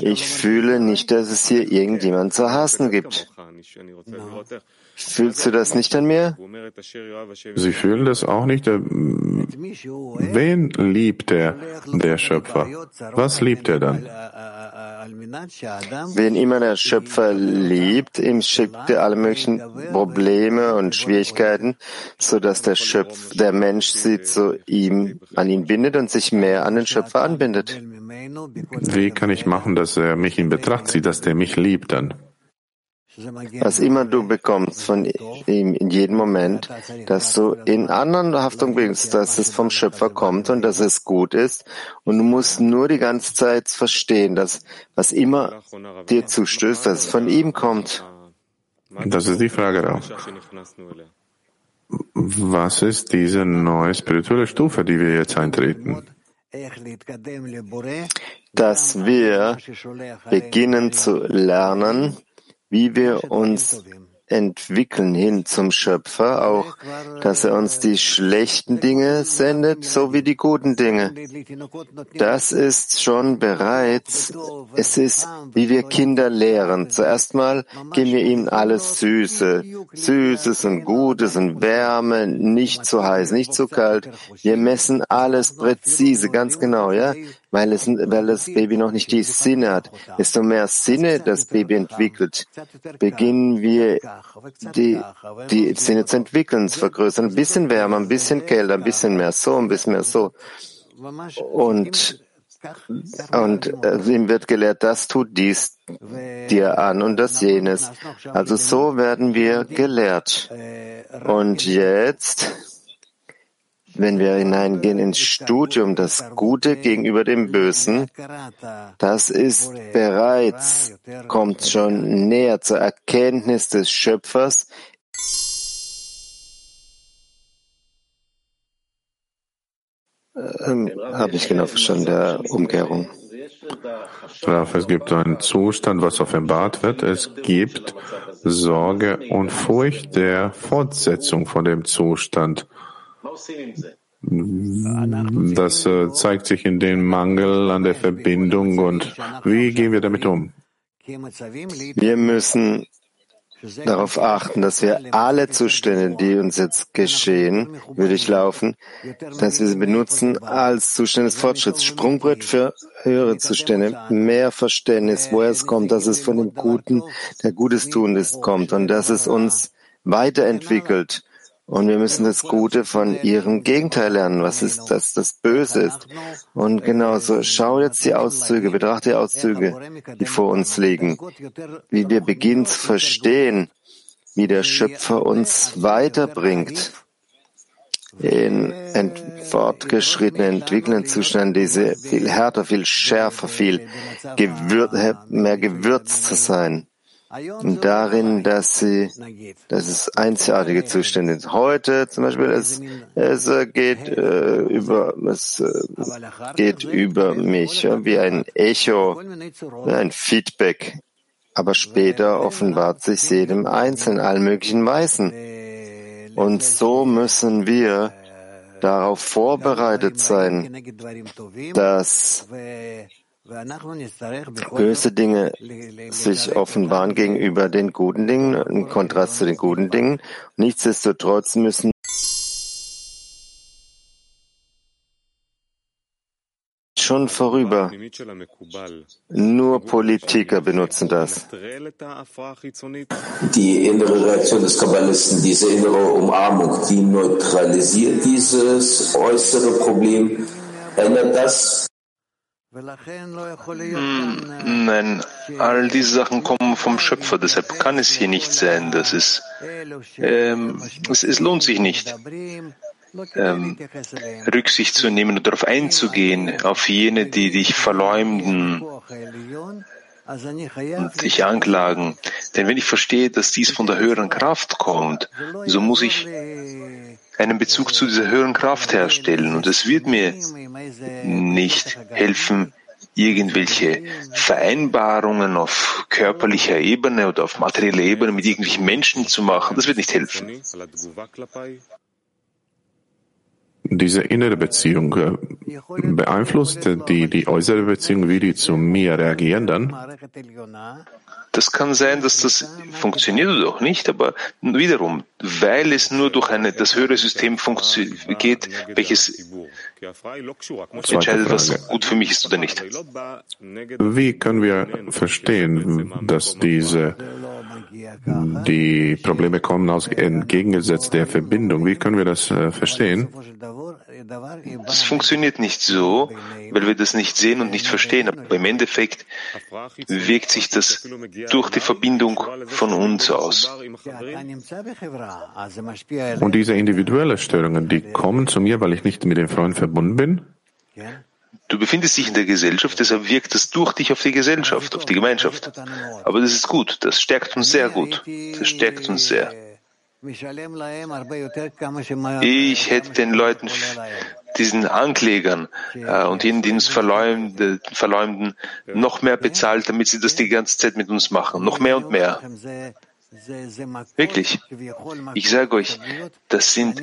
Ich fühle nicht, dass es hier irgendjemand zu hassen gibt. Fühlst du das nicht an mir? Sie fühlen das auch nicht. Wen liebt der, der Schöpfer? Was liebt er dann? Wen immer der Schöpfer liebt, ihm schickt er alle möglichen Probleme und Schwierigkeiten, so dass der Schöpf, der Mensch sie zu ihm, an ihn bindet und sich mehr an den Schöpfer anbindet. Wie kann ich machen, dass er mich in Betracht zieht, dass der mich liebt dann? Was immer du bekommst von ihm in jedem Moment, dass du in anderen Haftung bringst, dass es vom Schöpfer kommt und dass es gut ist. Und du musst nur die ganze Zeit verstehen, dass was immer dir zustößt, dass es von ihm kommt. Das ist die Frage auch. Was ist diese neue spirituelle Stufe, die wir jetzt eintreten? Dass wir beginnen zu lernen, wie wir uns entwickeln hin zum Schöpfer, auch dass er uns die schlechten Dinge sendet, so wie die guten Dinge. Das ist schon bereits, es ist, wie wir Kinder lehren. Zuerst mal geben wir ihnen alles Süße, Süßes und Gutes und Wärme, nicht zu heiß, nicht zu kalt. Wir messen alles präzise, ganz genau, ja weil, es, weil das Baby noch nicht die Sinne hat. Desto mehr Sinne das Baby entwickelt, beginnen wir die, die Sinne zu entwickeln, zu vergrößern. Ein bisschen wärmer, ein bisschen kälter, ein bisschen mehr so, ein bisschen mehr so. Und und äh, ihm wird gelehrt, das tut dies dir an und das jenes. Also so werden wir gelehrt. Und jetzt wenn wir hineingehen ins Studium, das Gute gegenüber dem Bösen, das ist bereits, kommt schon näher zur Erkenntnis des Schöpfers. Ähm, Habe ich genau verstanden, der Umkehrung. Es gibt einen Zustand, was offenbart wird. Es gibt Sorge und Furcht der Fortsetzung von dem Zustand. Das äh, zeigt sich in dem Mangel an der Verbindung und wie gehen wir damit um? Wir müssen darauf achten, dass wir alle Zustände, die uns jetzt geschehen, wir durchlaufen, dass wir sie benutzen als Zustand des Fortschritts, Sprungbrett für höhere Zustände, mehr Verständnis, woher es kommt, dass es von dem Guten, der Gutes tun ist, kommt und dass es uns weiterentwickelt. Und wir müssen das Gute von ihrem Gegenteil lernen, was ist, dass das Böse ist. Und genauso, schau jetzt die Auszüge, betrachte die Auszüge, die vor uns liegen, wie wir beginnen zu verstehen, wie der Schöpfer uns weiterbringt in ent fortgeschrittenen, entwickelnden Zuständen, diese viel härter, viel schärfer, viel gewür mehr gewürzt zu sein darin, dass sie, dass es einzigartige Zustände sind. Heute zum Beispiel, es, es geht äh, über, es äh, geht über mich wie ein Echo, ein Feedback. Aber später offenbart sich jedem Einzelnen, allen möglichen Weisen. Und so müssen wir darauf vorbereitet sein, dass böse Dinge sich offenbaren gegenüber den guten Dingen, im Kontrast zu den guten Dingen. Nichtsdestotrotz müssen schon vorüber. Nur Politiker benutzen das. Die innere Reaktion des Kabbalisten, diese innere Umarmung, die neutralisiert dieses äußere Problem, ändert das nein, all diese Sachen kommen vom Schöpfer, deshalb kann es hier nicht sein. Das ist, ähm, es, es lohnt sich nicht, ähm, Rücksicht zu nehmen und darauf einzugehen, auf jene, die dich verleumden und dich anklagen. Denn wenn ich verstehe, dass dies von der höheren Kraft kommt, so muss ich einen Bezug zu dieser höheren Kraft herstellen. Und es wird mir nicht helfen, irgendwelche Vereinbarungen auf körperlicher Ebene oder auf materieller Ebene mit irgendwelchen Menschen zu machen. Das wird nicht helfen. Diese innere Beziehung äh, beeinflusst die, die äußere Beziehung, wie die zu mir reagieren dann? Das kann sein, dass das funktioniert oder auch nicht, aber wiederum, weil es nur durch eine, das höhere System geht, welches entscheidet, was gut für mich ist oder nicht. Wie können wir verstehen, dass diese die Probleme kommen aus entgegengesetzt der Verbindung? Wie können wir das äh, verstehen? Das funktioniert nicht so, weil wir das nicht sehen und nicht verstehen. Aber im Endeffekt wirkt sich das durch die Verbindung von uns aus. Und diese individuellen Störungen, die kommen zu mir, weil ich nicht mit den Freunden verbunden bin? Du befindest dich in der Gesellschaft, deshalb wirkt das durch dich auf die Gesellschaft, auf die Gemeinschaft. Aber das ist gut, das stärkt uns sehr gut. Das stärkt uns sehr. Ich hätte den Leuten, diesen Anklägern äh, und jenen, die uns verleumden, verleumden, noch mehr bezahlt, damit sie das die ganze Zeit mit uns machen. Noch mehr und mehr. Wirklich. Ich sage euch, das sind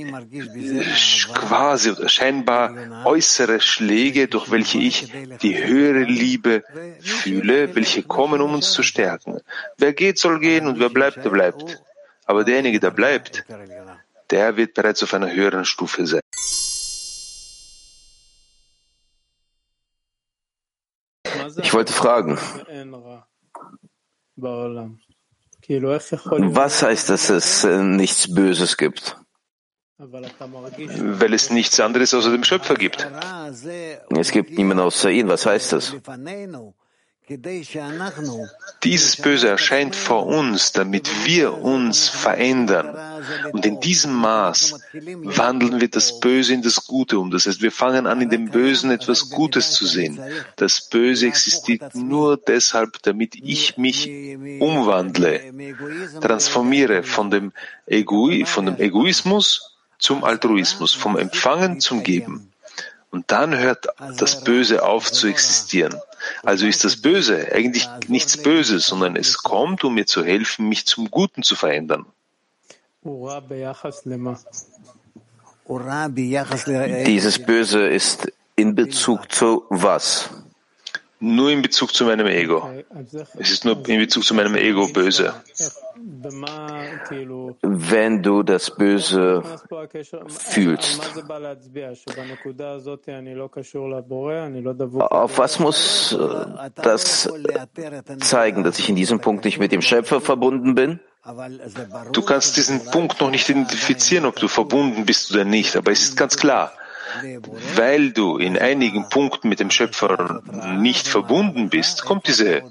quasi oder scheinbar äußere Schläge, durch welche ich die höhere Liebe fühle, welche kommen, um uns zu stärken. Wer geht, soll gehen und wer bleibt, der bleibt. Aber derjenige, der bleibt, der wird bereits auf einer höheren Stufe sein. Ich wollte fragen, was heißt, dass es äh, nichts Böses gibt? Weil es nichts anderes außer dem Schöpfer gibt. Es gibt niemanden außer ihn. Was heißt das? Dieses Böse erscheint vor uns, damit wir uns verändern. Und in diesem Maß wandeln wir das Böse in das Gute um. Das heißt, wir fangen an, in dem Bösen etwas Gutes zu sehen. Das Böse existiert nur deshalb, damit ich mich umwandle, transformiere von dem, Egoi, von dem Egoismus zum Altruismus, vom Empfangen zum Geben. Und dann hört das Böse auf zu existieren. Also ist das Böse eigentlich nichts Böses, sondern es kommt, um mir zu helfen, mich zum Guten zu verändern. Dieses Böse ist in Bezug zu was? Nur in Bezug zu meinem Ego. Es ist nur in Bezug zu meinem Ego böse. Wenn du das Böse fühlst, auf was muss äh, das zeigen, dass ich in diesem Punkt nicht mit dem Schöpfer verbunden bin? Du kannst diesen Punkt noch nicht identifizieren, ob du verbunden bist oder nicht, aber es ist ganz klar, weil du in einigen Punkten mit dem Schöpfer nicht verbunden bist, kommt diese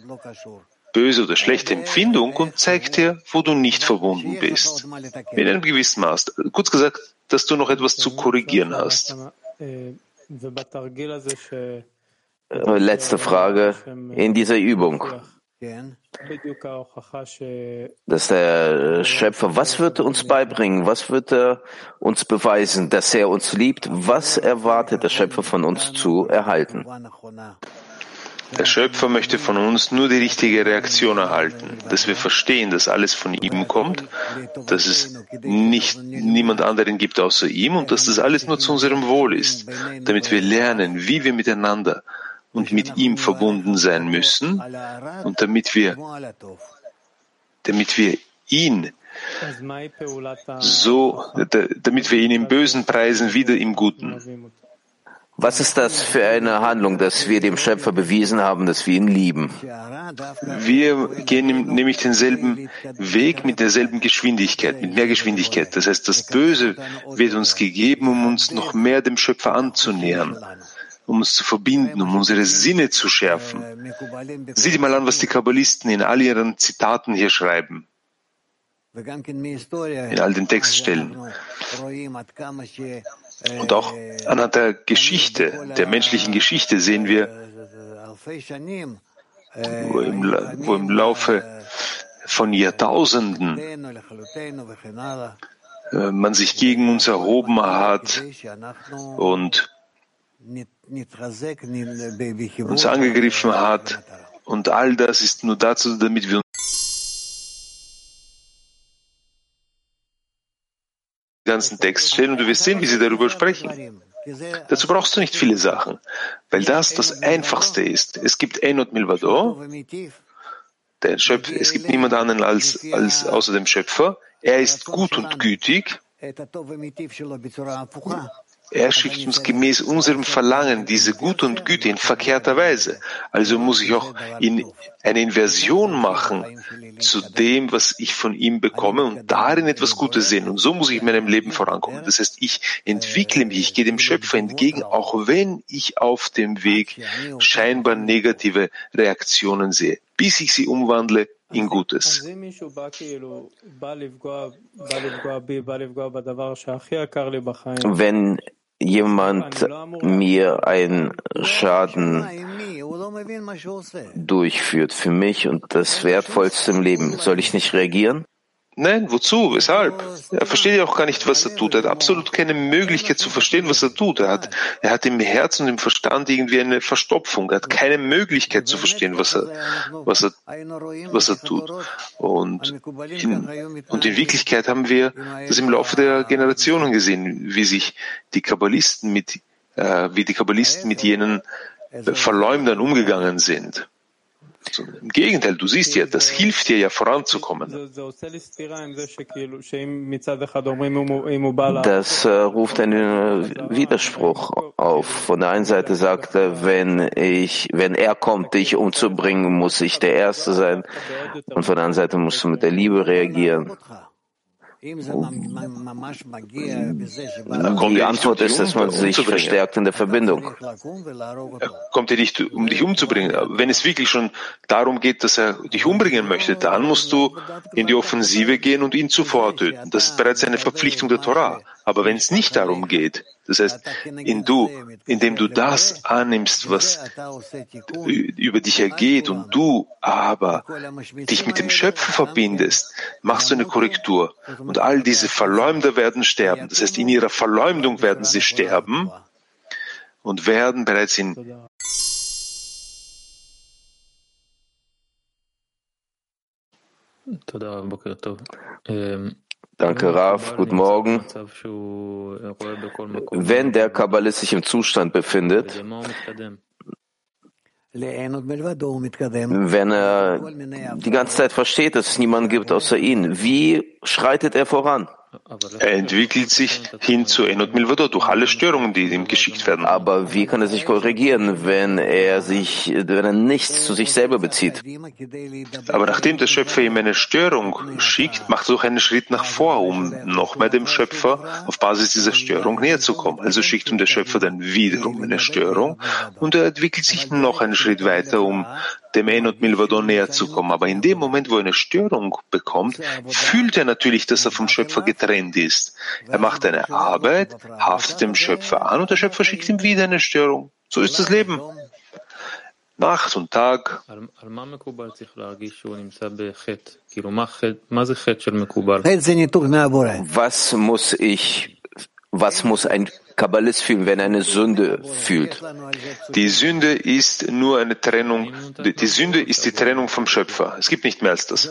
böse oder schlechte Empfindung und zeigt dir, wo du nicht verbunden bist. In einem gewissen Maß. Kurz gesagt, dass du noch etwas zu korrigieren hast. Letzte Frage. In dieser Übung, dass der Schöpfer, was wird er uns beibringen? Was wird er uns beweisen, dass er uns liebt? Was erwartet der Schöpfer von uns zu erhalten? Der Schöpfer möchte von uns nur die richtige Reaktion erhalten, dass wir verstehen, dass alles von ihm kommt, dass es nicht niemand anderen gibt außer ihm und dass das alles nur zu unserem Wohl ist, damit wir lernen, wie wir miteinander und mit ihm verbunden sein müssen und damit wir, damit wir ihn so, damit wir ihn im Bösen preisen, wieder im Guten. Was ist das für eine Handlung, dass wir dem Schöpfer bewiesen haben, dass wir ihn lieben? Wir gehen nämlich denselben Weg mit derselben Geschwindigkeit, mit mehr Geschwindigkeit. Das heißt, das Böse wird uns gegeben, um uns noch mehr dem Schöpfer anzunähern um uns zu verbinden, um unsere Sinne zu schärfen. Sieh dir mal an, was die Kabbalisten in all ihren Zitaten hier schreiben, in all den Textstellen. Und auch anhand der Geschichte, der menschlichen Geschichte sehen wir, wo im, wo im Laufe von Jahrtausenden äh, man sich gegen uns erhoben hat und uns angegriffen hat. Und all das ist nur dazu, damit wir den ganzen Text stellen und du wirst sehen, wie sie darüber sprechen. Dazu brauchst du nicht viele Sachen, weil das das Einfachste ist. Es gibt Enot Milvado, der Schöpfer, es gibt niemand anderen als, als außer dem Schöpfer. Er ist gut und gütig. Er schickt uns gemäß unserem Verlangen diese Gut und Güte in verkehrter Weise. Also muss ich auch in eine Inversion machen zu dem, was ich von ihm bekomme und darin etwas Gutes sehen. Und so muss ich in meinem Leben vorankommen. Das heißt, ich entwickle mich, ich gehe dem Schöpfer entgegen, auch wenn ich auf dem Weg scheinbar negative Reaktionen sehe, bis ich sie umwandle in Gutes. Wenn jemand mir einen Schaden durchführt für mich und das Wertvollste im Leben, soll ich nicht reagieren? Nein, wozu? Weshalb? Er versteht ja auch gar nicht, was er tut. Er hat absolut keine Möglichkeit zu verstehen, was er tut. Er hat, er hat im Herzen und im Verstand irgendwie eine Verstopfung. Er hat keine Möglichkeit zu verstehen, was er, was er, was er tut. Und in, und in Wirklichkeit haben wir das im Laufe der Generationen gesehen, wie sich die Kabbalisten mit, äh, wie die Kabbalisten mit jenen Verleumdern umgegangen sind. Im Gegenteil, du siehst ja, das hilft dir ja voranzukommen. Das äh, ruft einen Widerspruch auf. Von der einen Seite sagt er, wenn ich, wenn er kommt, dich umzubringen, muss ich der Erste sein. Und von der anderen Seite musst du mit der Liebe reagieren. Die Antwort ist, dass man sich verstärkt in der Verbindung. Er kommt ja nicht, um dich umzubringen. Wenn es wirklich schon darum geht, dass er dich umbringen möchte, dann musst du in die Offensive gehen und ihn zuvor töten. Das ist bereits eine Verpflichtung der Torah. Aber wenn es nicht darum geht, das heißt, in du, indem du das annimmst, was über dich ergeht und du aber dich mit dem Schöpfer verbindest, machst du eine Korrektur. Und all diese Verleumder werden sterben. Das heißt, in ihrer Verleumdung werden sie sterben und werden bereits in Danke, Raf. Guten Morgen. Wenn der Kabbalist sich im Zustand befindet, Wenn er die ganze Zeit versteht, dass es niemanden gibt außer ihn, wie schreitet er voran? Er entwickelt sich hin zu Enot Milvado durch alle Störungen, die ihm geschickt werden. Aber wie kann er sich korrigieren, wenn er sich, wenn er nichts zu sich selber bezieht? Aber nachdem der Schöpfer ihm eine Störung schickt, macht er auch einen Schritt nach vor, um noch mehr dem Schöpfer auf Basis dieser Störung näher zu kommen. Also schickt ihm der Schöpfer dann wiederum eine Störung und er entwickelt sich noch einen Schritt weiter, um dem En und Milvadon näher zu kommen. Aber in dem Moment, wo er eine Störung bekommt, fühlt er natürlich, dass er vom Schöpfer getrennt ist. Er macht eine Arbeit, haftet dem Schöpfer an und der Schöpfer schickt ihm wieder eine Störung. So ist das Leben. Nacht und Tag. Was muss ich, was muss ein Kabbalist fühlen, wenn er eine Sünde fühlt? Die Sünde ist nur eine Trennung. Die Sünde ist die Trennung vom Schöpfer. Es gibt nicht mehr als das.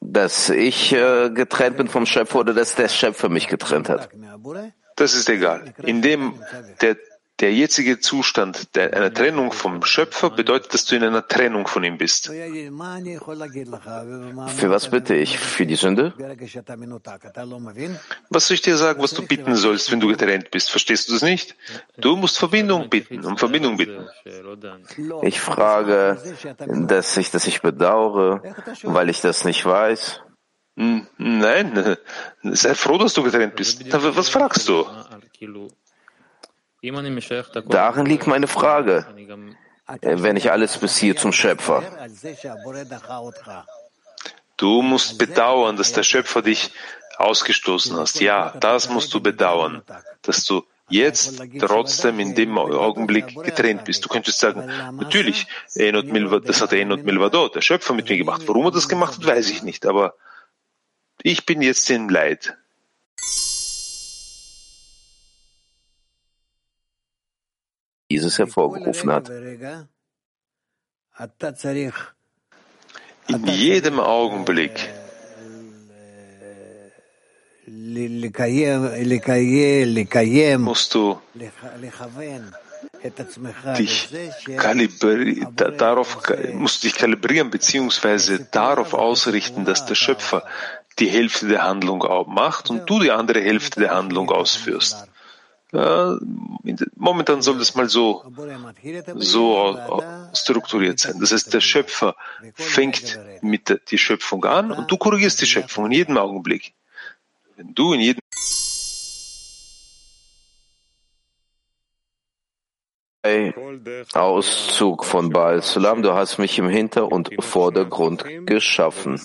Dass ich äh, getrennt bin vom Schöpfer oder dass der Schöpfer mich getrennt hat? Das ist egal. Indem der der jetzige Zustand der, einer Trennung vom Schöpfer bedeutet, dass du in einer Trennung von ihm bist. Für was bitte ich? Für die Sünde? Was soll ich dir sagen, was du bitten sollst, wenn du getrennt bist? Verstehst du das nicht? Du musst Verbindung bitten, um Verbindung bitten. Ich frage, dass ich, dass ich bedauere, weil ich das nicht weiß. Hm, nein, [laughs] sei froh, dass du getrennt bist. Was fragst du? Darin liegt meine Frage, äh, wenn ich alles beziehe zum Schöpfer. Du musst bedauern, dass der Schöpfer dich ausgestoßen hast. Ja, das musst du bedauern, dass du jetzt trotzdem in dem Augenblick getrennt bist. Du könntest sagen, natürlich, das hat Enot Milvado, der Schöpfer mit mir gemacht. Warum er das gemacht hat, weiß ich nicht, aber ich bin jetzt im Leid. Dieses hervorgerufen hat. In jedem Augenblick musst du dich darauf, musst dich kalibrieren beziehungsweise darauf ausrichten, dass der Schöpfer die Hälfte der Handlung macht und du die andere Hälfte der Handlung ausführst. Momentan soll das mal so, so strukturiert sein. Das heißt, der Schöpfer fängt mit der, die Schöpfung an und du korrigierst die Schöpfung in jedem Augenblick. Wenn du in jedem Auszug von Baal Sulam, du hast mich im Hinter- und Vordergrund geschaffen.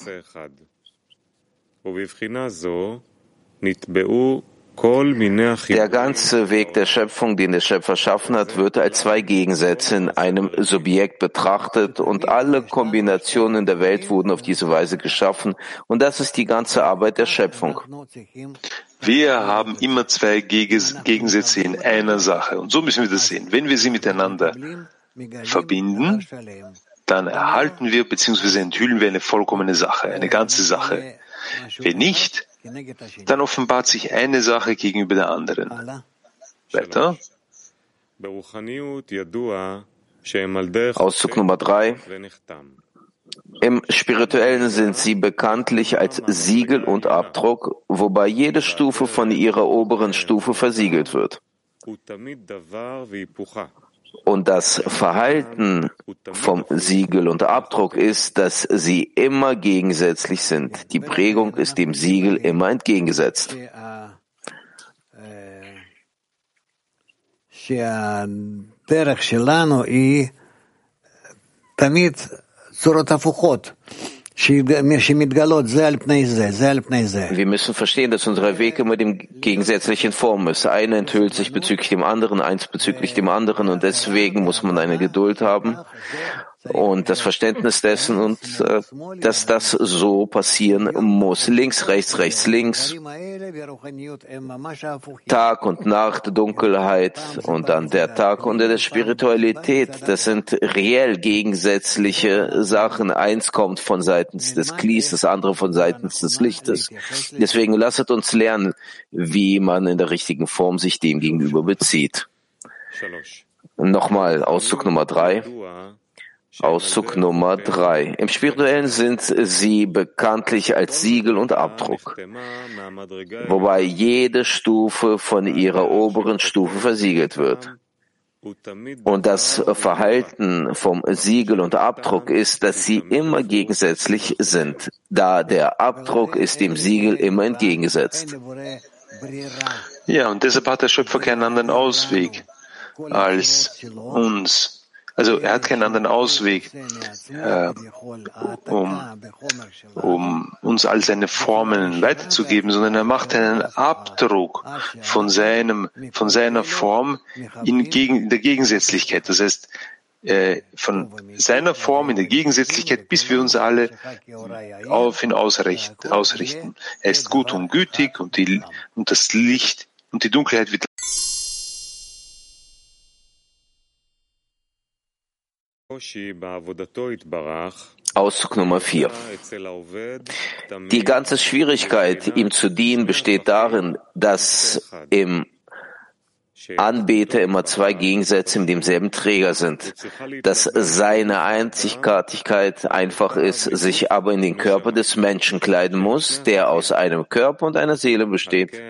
Der ganze Weg der Schöpfung, den der Schöpfer schaffen hat, wird als zwei Gegensätze in einem Subjekt betrachtet und alle Kombinationen der Welt wurden auf diese Weise geschaffen und das ist die ganze Arbeit der Schöpfung. Wir haben immer zwei Gegensätze in einer Sache und so müssen wir das sehen. Wenn wir sie miteinander verbinden, dann erhalten wir bzw. enthüllen wir eine vollkommene Sache, eine ganze Sache. Wenn nicht, dann offenbart sich eine Sache gegenüber der anderen. Weiter. Auszug Nummer drei. Im Spirituellen sind sie bekanntlich als Siegel und Abdruck, wobei jede Stufe von ihrer oberen Stufe versiegelt wird. Und das Verhalten vom Siegel und Abdruck ist, dass sie immer gegensätzlich sind. Die Prägung ist dem Siegel immer entgegengesetzt. Wir müssen verstehen, dass unser Weg immer dem gegensätzlichen Form ist. Eine enthüllt sich bezüglich dem anderen, eins bezüglich dem anderen und deswegen muss man eine Geduld haben und das Verständnis dessen und äh, dass das so passieren muss. Links, rechts, rechts, links. Tag und Nacht, Dunkelheit und dann der Tag und der Spiritualität. Das sind reell gegensätzliche Sachen. Eins kommt von seitens des Klis, das andere von seitens des Lichtes. Deswegen lasset uns lernen, wie man in der richtigen Form sich dem gegenüber bezieht. Nochmal Auszug Nummer drei. Auszug Nummer drei. Im Spirituellen sind sie bekanntlich als Siegel und Abdruck, wobei jede Stufe von ihrer oberen Stufe versiegelt wird. Und das Verhalten vom Siegel und Abdruck ist, dass sie immer gegensätzlich sind, da der Abdruck ist dem Siegel immer entgegengesetzt. Ja, und deshalb hat der Schöpfer keinen anderen Ausweg, als uns also er hat keinen anderen Ausweg, äh, um, um uns all seine Formeln weiterzugeben, sondern er macht einen Abdruck von seinem, von seiner Form in, gegen, in der Gegensätzlichkeit. Das heißt, äh, von seiner Form in der Gegensätzlichkeit, bis wir uns alle auf ihn ausrichten. Er ist gut und gütig und, die, und das Licht und die Dunkelheit wird Auszug Nummer 4. Die ganze Schwierigkeit, ihm zu dienen, besteht darin, dass im Anbeter immer zwei Gegensätze mit demselben Träger sind, dass seine Einzigartigkeit einfach ist, sich aber in den Körper des Menschen kleiden muss, der aus einem Körper und einer Seele besteht,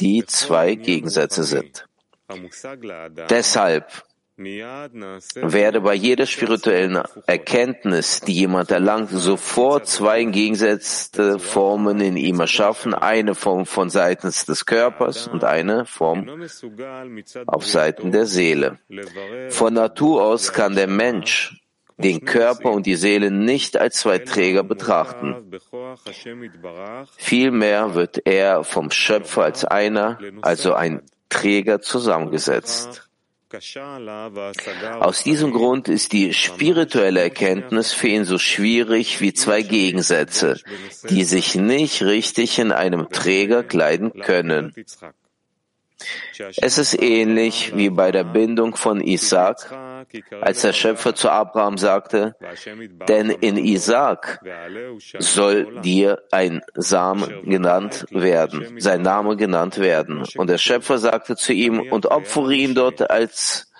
die zwei Gegensätze sind. Deshalb werde bei jeder spirituellen Erkenntnis, die jemand erlangt, sofort zwei gegensätzte Formen in ihm erschaffen, eine Form von seitens des Körpers und eine Form auf Seiten der Seele. Von Natur aus kann der Mensch den Körper und die Seele nicht als zwei Träger betrachten. Vielmehr wird er vom Schöpfer als einer, also ein Träger zusammengesetzt. Aus diesem Grund ist die spirituelle Erkenntnis für ihn so schwierig wie zwei Gegensätze, die sich nicht richtig in einem Träger kleiden können. Es ist ähnlich wie bei der Bindung von Isaac, als der Schöpfer zu Abraham sagte, denn in Isaac soll dir ein Samen genannt werden, sein Name genannt werden. Und der Schöpfer sagte zu ihm, und opfere ihn dort als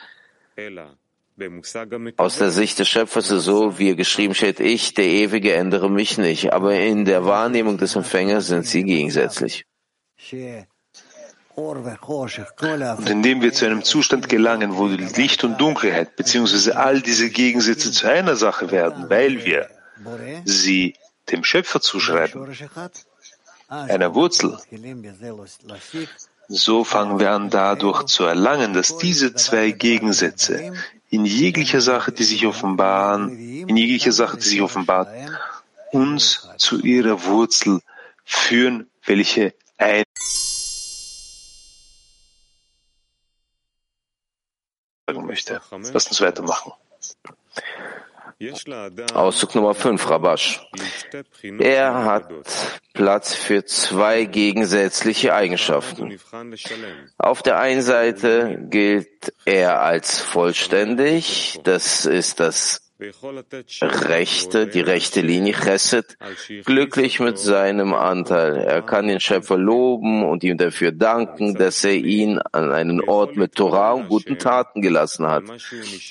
aus der Sicht des Schöpfers ist so, wie geschrieben steht, ich, der Ewige, ändere mich nicht. Aber in der Wahrnehmung des Empfängers sind sie gegensätzlich. Und indem wir zu einem Zustand gelangen, wo Licht und Dunkelheit beziehungsweise all diese Gegensätze zu einer Sache werden, weil wir sie dem Schöpfer zuschreiben, einer Wurzel, so fangen wir an dadurch zu erlangen, dass diese zwei Gegensätze in jeglicher Sache, die sich offenbaren, in jeglicher Sache, die sich offenbart, uns zu ihrer Wurzel führen, welche ein sagen möchte. Lass uns weitermachen. Auszug Nummer 5, Rabash. Er hat Platz für zwei gegensätzliche Eigenschaften. Auf der einen Seite gilt er als vollständig, das ist das rechte, die rechte Linie Chesed, glücklich mit seinem Anteil. Er kann den Schöpfer loben und ihm dafür danken, dass er ihn an einen Ort mit Torah und guten Taten gelassen hat.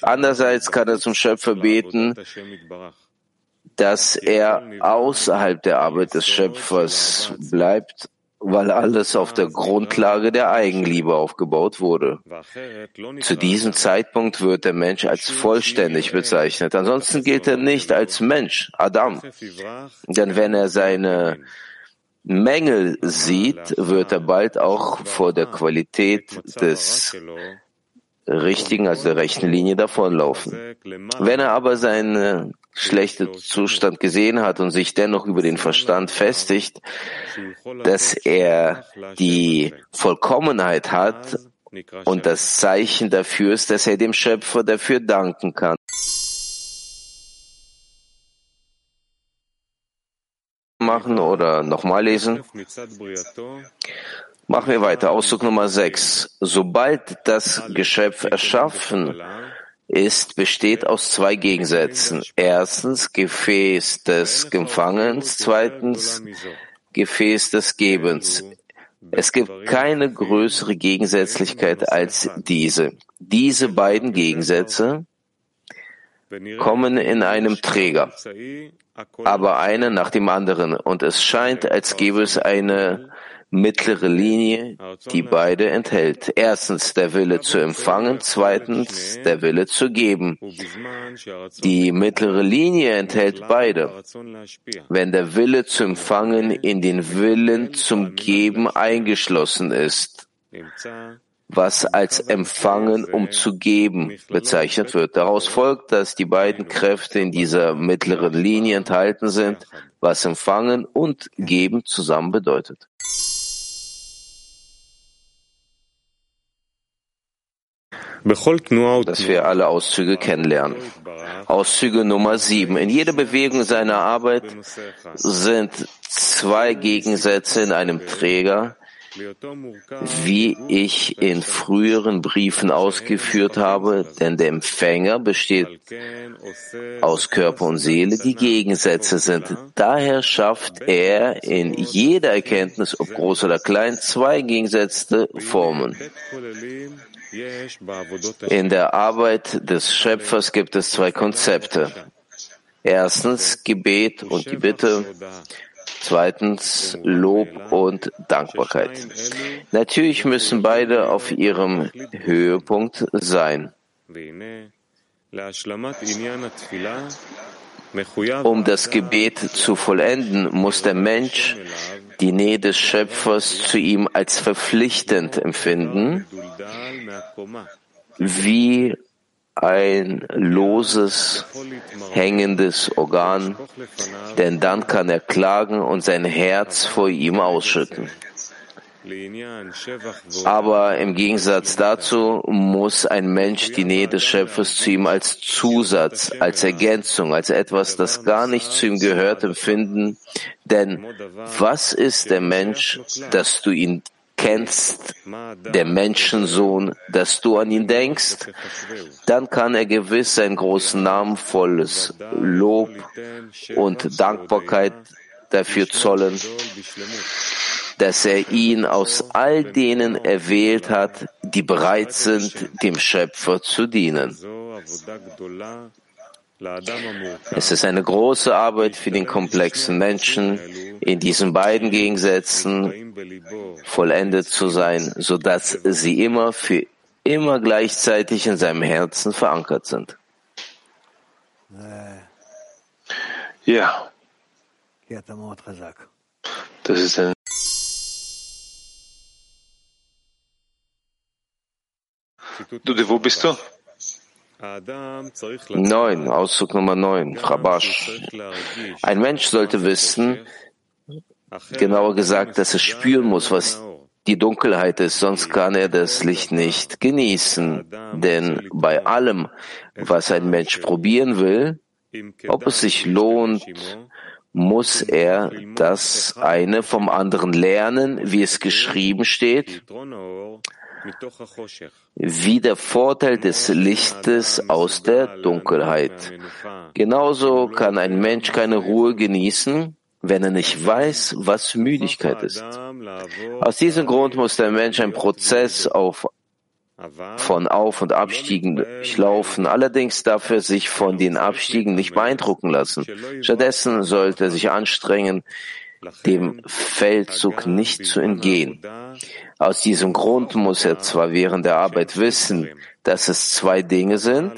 Andererseits kann er zum Schöpfer beten, dass er außerhalb der Arbeit des Schöpfers bleibt weil alles auf der Grundlage der Eigenliebe aufgebaut wurde. Zu diesem Zeitpunkt wird der Mensch als vollständig bezeichnet. Ansonsten gilt er nicht als Mensch, Adam. Denn wenn er seine Mängel sieht, wird er bald auch vor der Qualität des richtigen, also der rechten Linie davonlaufen. Wenn er aber seinen schlechten Zustand gesehen hat und sich dennoch über den Verstand festigt, dass er die Vollkommenheit hat und das Zeichen dafür ist, dass er dem Schöpfer dafür danken kann. Machen oder nochmal lesen. Machen wir weiter. Auszug Nummer 6. Sobald das Geschöpf erschaffen ist, besteht aus zwei Gegensätzen. Erstens Gefäß des Empfangens, zweitens Gefäß des Gebens. Es gibt keine größere Gegensätzlichkeit als diese. Diese beiden Gegensätze kommen in einem Träger, aber eine nach dem anderen, und es scheint, als gäbe es eine mittlere Linie, die beide enthält. Erstens der Wille zu empfangen, zweitens der Wille zu geben. Die mittlere Linie enthält beide. Wenn der Wille zu empfangen in den Willen zum Geben eingeschlossen ist, was als Empfangen um zu geben bezeichnet wird. Daraus folgt, dass die beiden Kräfte in dieser mittleren Linie enthalten sind, was Empfangen und Geben zusammen bedeutet. dass wir alle Auszüge kennenlernen. Auszüge Nummer sieben. In jeder Bewegung seiner Arbeit sind zwei Gegensätze in einem Träger, wie ich in früheren Briefen ausgeführt habe, denn der Empfänger besteht aus Körper und Seele, die Gegensätze sind. Daher schafft er in jeder Erkenntnis, ob groß oder klein, zwei gegensätzte Formen. In der Arbeit des Schöpfers gibt es zwei Konzepte. Erstens Gebet und die Bitte. Zweitens Lob und Dankbarkeit. Natürlich müssen beide auf ihrem Höhepunkt sein. Um das Gebet zu vollenden, muss der Mensch die Nähe des Schöpfers zu ihm als verpflichtend empfinden, wie ein loses, hängendes Organ, denn dann kann er klagen und sein Herz vor ihm ausschütten. Aber im Gegensatz dazu muss ein Mensch die Nähe des Schöpfers zu ihm als Zusatz, als Ergänzung, als etwas, das gar nicht zu ihm gehört, empfinden. Denn was ist der Mensch, dass du ihn kennst, der Menschensohn, dass du an ihn denkst, dann kann er gewiss sein großen Namen volles Lob und Dankbarkeit dafür zollen, dass er ihn aus all denen erwählt hat, die bereit sind, dem Schöpfer zu dienen. Es ist eine große Arbeit für den komplexen Menschen, in diesen beiden Gegensätzen vollendet zu sein, so dass sie immer für immer gleichzeitig in seinem Herzen verankert sind. Ja. Das ist ein Du, wo bist du? Neun, Auszug Nummer neun, Rabash. Ein Mensch sollte wissen, genauer gesagt, dass er spüren muss, was die Dunkelheit ist, sonst kann er das Licht nicht genießen. Denn bei allem, was ein Mensch probieren will, ob es sich lohnt, muss er das eine vom anderen lernen, wie es geschrieben steht, wie der Vorteil des Lichtes aus der Dunkelheit. Genauso kann ein Mensch keine Ruhe genießen, wenn er nicht weiß, was Müdigkeit ist. Aus diesem Grund muss der Mensch einen Prozess auf, von Auf- und Abstiegen durchlaufen. Allerdings darf er sich von den Abstiegen nicht beeindrucken lassen. Stattdessen sollte er sich anstrengen, dem Feldzug nicht zu entgehen. Aus diesem Grund muss er zwar während der Arbeit wissen, dass es zwei Dinge sind,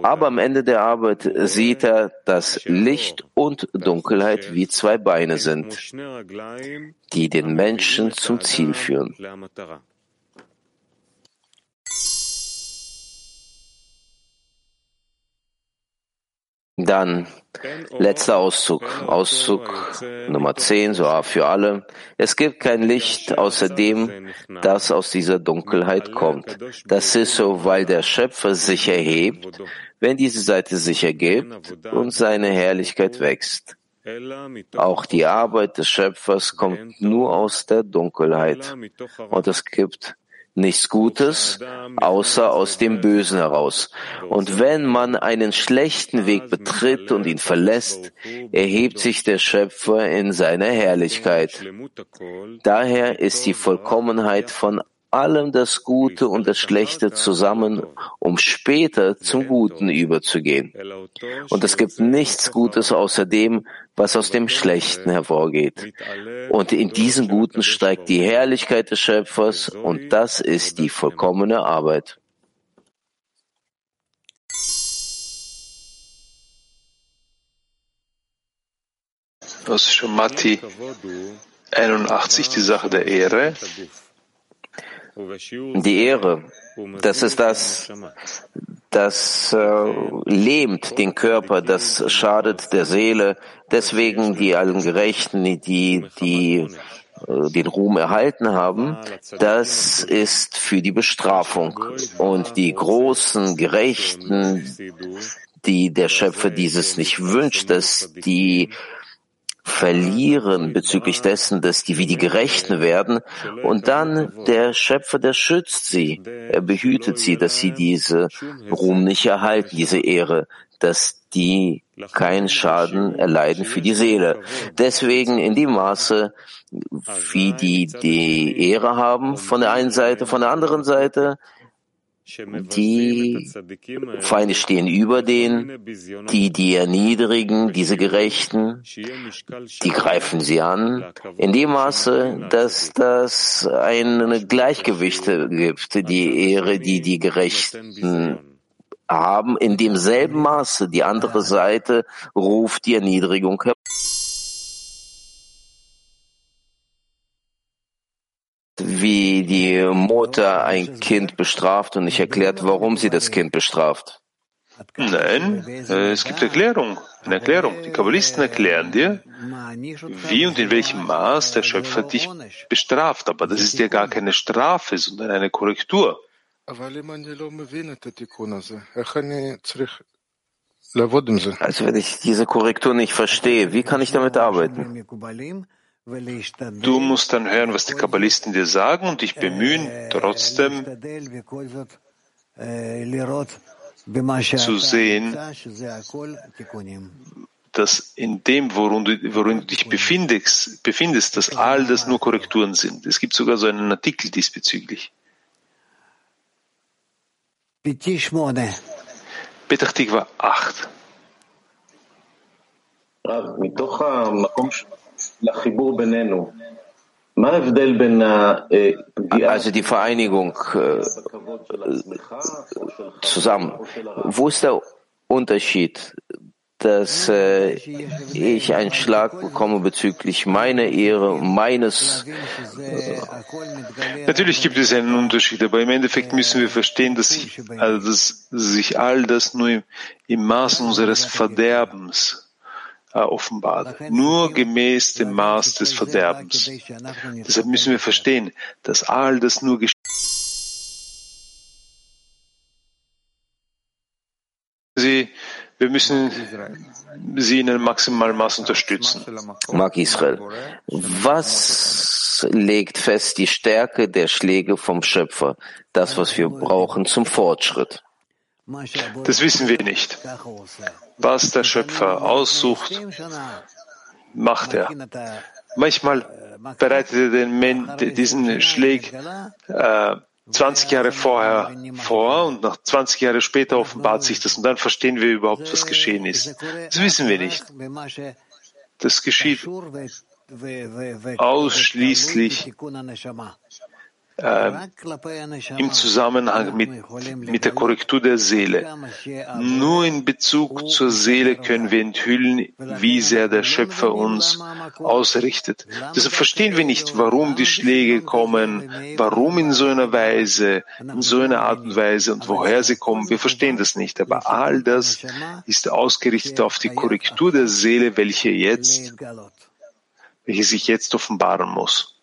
aber am Ende der Arbeit sieht er, dass Licht und Dunkelheit wie zwei Beine sind, die den Menschen zum Ziel führen. Dann letzter Auszug, Auszug Nummer 10, so für alle. Es gibt kein Licht außer dem, das aus dieser Dunkelheit kommt. Das ist so, weil der Schöpfer sich erhebt, wenn diese Seite sich ergibt und seine Herrlichkeit wächst. Auch die Arbeit des Schöpfers kommt nur aus der Dunkelheit. Und es gibt nichts Gutes, außer aus dem Bösen heraus. Und wenn man einen schlechten Weg betritt und ihn verlässt, erhebt sich der Schöpfer in seiner Herrlichkeit. Daher ist die Vollkommenheit von allem das Gute und das Schlechte zusammen, um später zum Guten überzugehen. Und es gibt nichts Gutes außer dem, was aus dem Schlechten hervorgeht. Und in diesem Guten steigt die Herrlichkeit des Schöpfers und das ist die vollkommene Arbeit. aus Shamati 81, die Sache der Ehre. Die Ehre, das ist das, das äh, lähmt den Körper, das schadet der Seele. Deswegen die allen Gerechten, die, die äh, den Ruhm erhalten haben, das ist für die Bestrafung. Und die großen Gerechten, die der Schöpfer dieses nicht wünscht, dass die verlieren bezüglich dessen, dass die wie die Gerechten werden. Und dann der Schöpfer, der schützt sie. Er behütet sie, dass sie diese Ruhm nicht erhalten, diese Ehre, dass die keinen Schaden erleiden für die Seele. Deswegen in dem Maße, wie die die Ehre haben von der einen Seite, von der anderen Seite, die Feinde stehen über denen, die, die erniedrigen, diese Gerechten, die greifen sie an, in dem Maße, dass das ein Gleichgewicht gibt, die Ehre, die die Gerechten haben, in demselben Maße die andere Seite ruft die Erniedrigung hervor. Wie die Mutter ein Kind bestraft und nicht erklärt, warum sie das Kind bestraft. Nein, äh, es gibt Erklärung, eine Erklärung. Die Kabbalisten erklären dir, wie und in welchem Maß der Schöpfer dich bestraft. Aber das ist ja gar keine Strafe, sondern eine Korrektur. Also wenn ich diese Korrektur nicht verstehe, wie kann ich damit arbeiten? Du musst dann hören, was die Kabbalisten dir sagen und dich bemühen, trotzdem zu sehen, dass in dem, worin du, worin du dich befindest, befindest, dass all das nur Korrekturen sind. Es gibt sogar so einen Artikel diesbezüglich. Petach Tikva 8. Also die Vereinigung äh, zusammen. Wo ist der Unterschied, dass äh, ich einen Schlag bekomme bezüglich meiner Ehre, meines. Äh Natürlich gibt es einen Unterschied, aber im Endeffekt müssen wir verstehen, dass sich, also dass sich all das nur im, im Maß unseres Verderbens offenbart, nur gemäß dem Maß des Verderbens. Deshalb müssen wir verstehen, dass all das nur geschieht. Sie, wir müssen sie in einem maximalen Maß unterstützen. Mag Israel, was legt fest die Stärke der Schläge vom Schöpfer, das, was wir brauchen zum Fortschritt? Das wissen wir nicht. Was der Schöpfer aussucht, macht er. Manchmal bereitet er den, diesen Schläg äh, 20 Jahre vorher vor und nach 20 Jahre später offenbart sich das und dann verstehen wir überhaupt, was geschehen ist. Das wissen wir nicht. Das geschieht ausschließlich äh, im Zusammenhang mit, mit der Korrektur der Seele. Nur in Bezug zur Seele können wir enthüllen, wie sehr der Schöpfer uns ausrichtet. Deshalb verstehen wir nicht, warum die Schläge kommen, warum in so einer Weise, in so einer Art und Weise und woher sie kommen. Wir verstehen das nicht. Aber all das ist ausgerichtet auf die Korrektur der Seele, welche jetzt, welche sich jetzt offenbaren muss.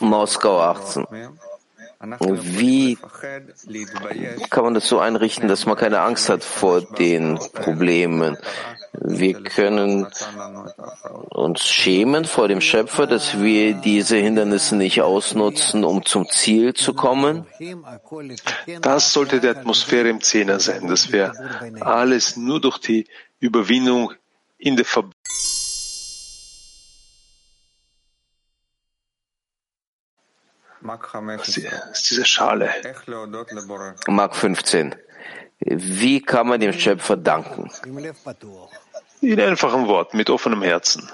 Moskau 18. Wie kann man das so einrichten, dass man keine Angst hat vor den Problemen? Wir können uns schämen vor dem Schöpfer, dass wir diese Hindernisse nicht ausnutzen, um zum Ziel zu kommen. Das sollte die Atmosphäre im Zehner sein, dass wir alles nur durch die Überwindung in der Verbindung Das ist diese Schale. Mark 15. Wie kann man dem Schöpfer danken? In einfachem Wort, mit offenem Herzen.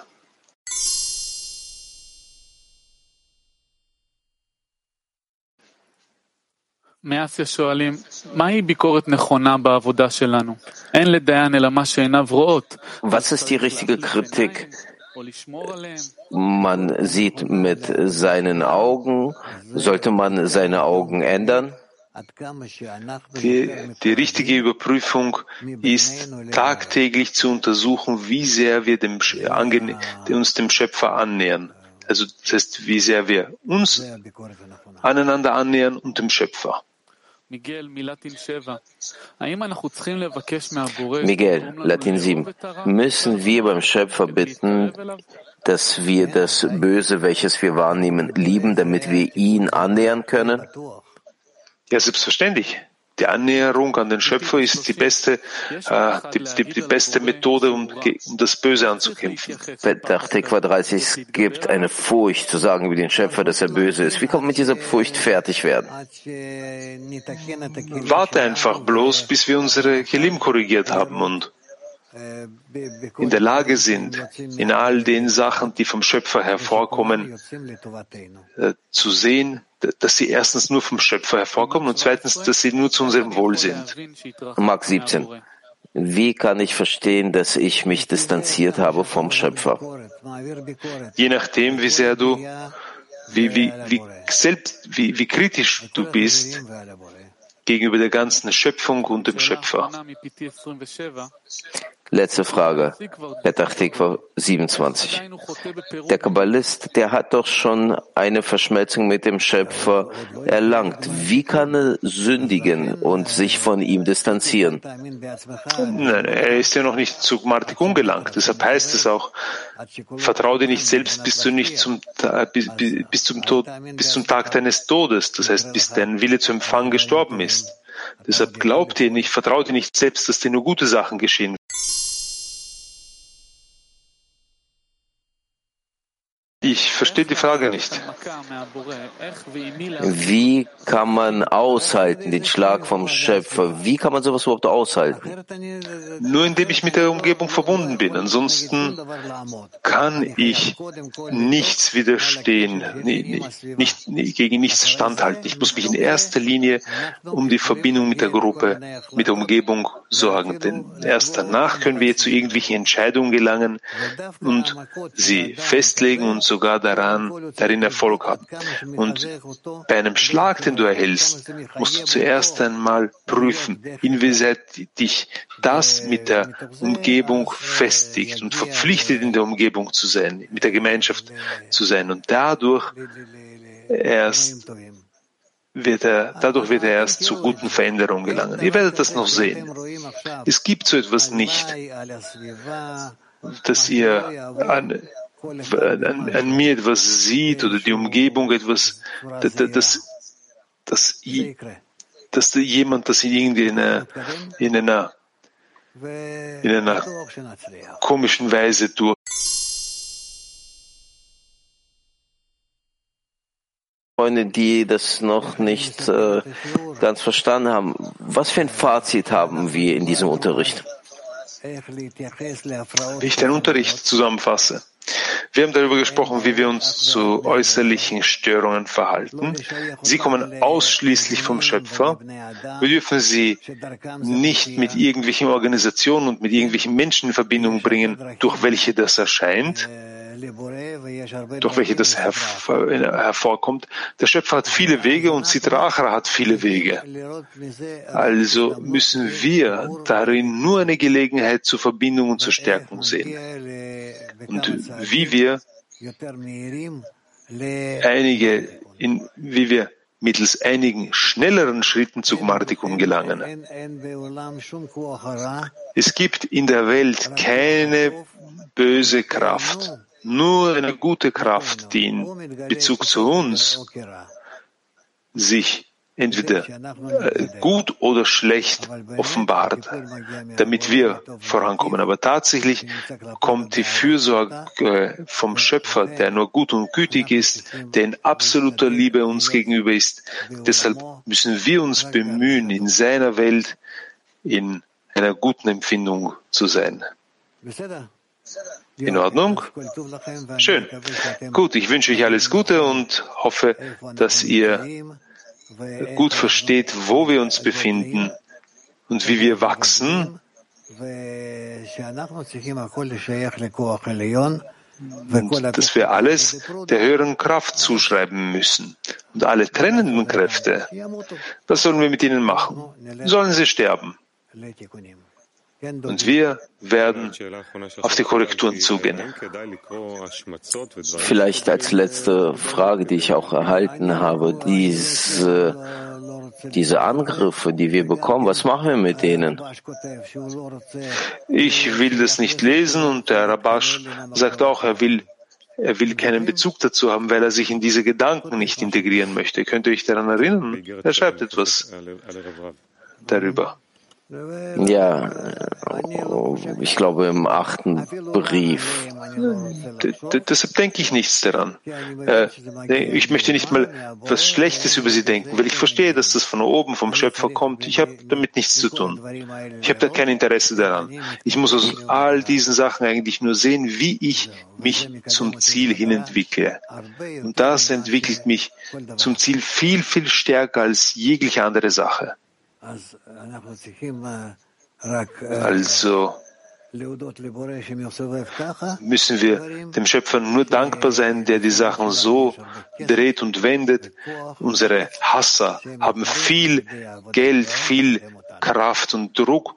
Was ist die richtige Kritik man sieht mit seinen Augen. Sollte man seine Augen ändern? Die, die richtige Überprüfung ist tagtäglich zu untersuchen, wie sehr wir dem, uns dem Schöpfer annähern. Also das heißt, wie sehr wir uns aneinander annähern und dem Schöpfer. Miguel, Latin 7. Müssen wir beim Schöpfer bitten, dass wir das Böse, welches wir wahrnehmen, lieben, damit wir ihn annähern können? Ja, selbstverständlich. Die Annäherung an den Schöpfer ist die beste, äh, die, die, die, beste Methode, um, um, das Böse anzukämpfen. Betrachtikwa 30, es gibt eine Furcht zu sagen über den Schöpfer, dass er böse ist. Wie kann man mit dieser Furcht fertig werden? Warte einfach bloß, bis wir unsere Kelim korrigiert haben und in der Lage sind, in all den Sachen, die vom Schöpfer hervorkommen, äh, zu sehen, dass sie erstens nur vom Schöpfer hervorkommen und zweitens, dass sie nur zu unserem Wohl sind. Mark 17. Wie kann ich verstehen, dass ich mich distanziert habe vom Schöpfer? Je nachdem, wie sehr du, wie, wie, wie, selbst, wie, wie kritisch du bist gegenüber der ganzen Schöpfung und dem Schöpfer. Letzte Frage. Petach 27. Der Kabbalist, der hat doch schon eine Verschmelzung mit dem Schöpfer erlangt. Wie kann er sündigen und sich von ihm distanzieren? Nein, er ist ja noch nicht zu Martik umgelangt. Deshalb heißt es auch, vertraue dir nicht selbst bis, du nicht zum, bis, bis, zum Tod, bis zum Tag deines Todes. Das heißt, bis dein Wille zu empfangen gestorben ist. Deshalb glaubt dir nicht, vertraut dir nicht selbst, dass dir nur gute Sachen geschehen. Ich verstehe die Frage nicht. Wie kann man aushalten, den Schlag vom Schöpfer? Wie kann man sowas überhaupt aushalten? Nur indem ich mit der Umgebung verbunden bin. Ansonsten kann ich nichts widerstehen, nicht, nicht, gegen nichts standhalten. Ich muss mich in erster Linie um die Verbindung mit der Gruppe, mit der Umgebung sorgen. Denn erst danach können wir zu irgendwelchen Entscheidungen gelangen und sie festlegen und so sogar daran, darin Erfolg haben. Und bei einem Schlag, den du erhältst, musst du zuerst einmal prüfen, inwieweit dich das mit der Umgebung festigt und verpflichtet in der Umgebung zu sein, mit der Gemeinschaft zu sein. Und dadurch erst wird er, dadurch wird er erst zu guten Veränderungen gelangen. Ihr werdet das noch sehen. Es gibt so etwas nicht, dass ihr an an, an, mir etwas sieht oder die Umgebung etwas, dass, dass, dass, dass jemand das irgendwie in einer, in einer, in einer komischen Weise durch Freunde, die das noch nicht äh, ganz verstanden haben. Was für ein Fazit haben wir in diesem Unterricht? Wie ich den Unterricht zusammenfasse. Wir haben darüber gesprochen, wie wir uns zu äußerlichen Störungen verhalten. Sie kommen ausschließlich vom Schöpfer. Wir dürfen sie nicht mit irgendwelchen Organisationen und mit irgendwelchen Menschen in Verbindung bringen, durch welche das erscheint durch welche das hervorkommt. Der Schöpfer hat viele Wege und Sitrachra hat viele Wege. Also müssen wir darin nur eine Gelegenheit zur Verbindung und zur Stärkung sehen. Und wie wir einige, in, wie wir mittels einigen schnelleren Schritten zu Gmartikum gelangen. Es gibt in der Welt keine böse Kraft, nur eine gute Kraft, die in Bezug zu uns sich entweder äh, gut oder schlecht offenbart, damit wir vorankommen. Aber tatsächlich kommt die Fürsorge vom Schöpfer, der nur gut und gütig ist, der in absoluter Liebe uns gegenüber ist. Deshalb müssen wir uns bemühen, in seiner Welt in einer guten Empfindung zu sein. In Ordnung? Schön. Gut, ich wünsche euch alles Gute und hoffe, dass ihr gut versteht, wo wir uns befinden und wie wir wachsen. Und dass wir alles der höheren Kraft zuschreiben müssen. Und alle trennenden Kräfte, was sollen wir mit ihnen machen? Sollen sie sterben? Und wir werden auf die Korrekturen zugehen. Vielleicht als letzte Frage, die ich auch erhalten habe, diese, diese Angriffe, die wir bekommen, was machen wir mit denen? Ich will das nicht lesen und der Rabash sagt auch, er will er will keinen Bezug dazu haben, weil er sich in diese Gedanken nicht integrieren möchte. Könnt ihr euch daran erinnern? Er schreibt etwas darüber. Ja, ich glaube im achten Brief. Deshalb denke ich nichts daran. Äh, ich möchte nicht mal was Schlechtes über sie denken, weil ich verstehe, dass das von oben, vom Schöpfer kommt. Ich habe damit nichts zu tun. Ich habe da kein Interesse daran. Ich muss aus all diesen Sachen eigentlich nur sehen, wie ich mich zum Ziel hin entwickle. Und das entwickelt mich zum Ziel viel, viel stärker als jegliche andere Sache. Also müssen wir dem Schöpfer nur dankbar sein, der die Sachen so dreht und wendet. Unsere Hasser haben viel Geld, viel Kraft und Druck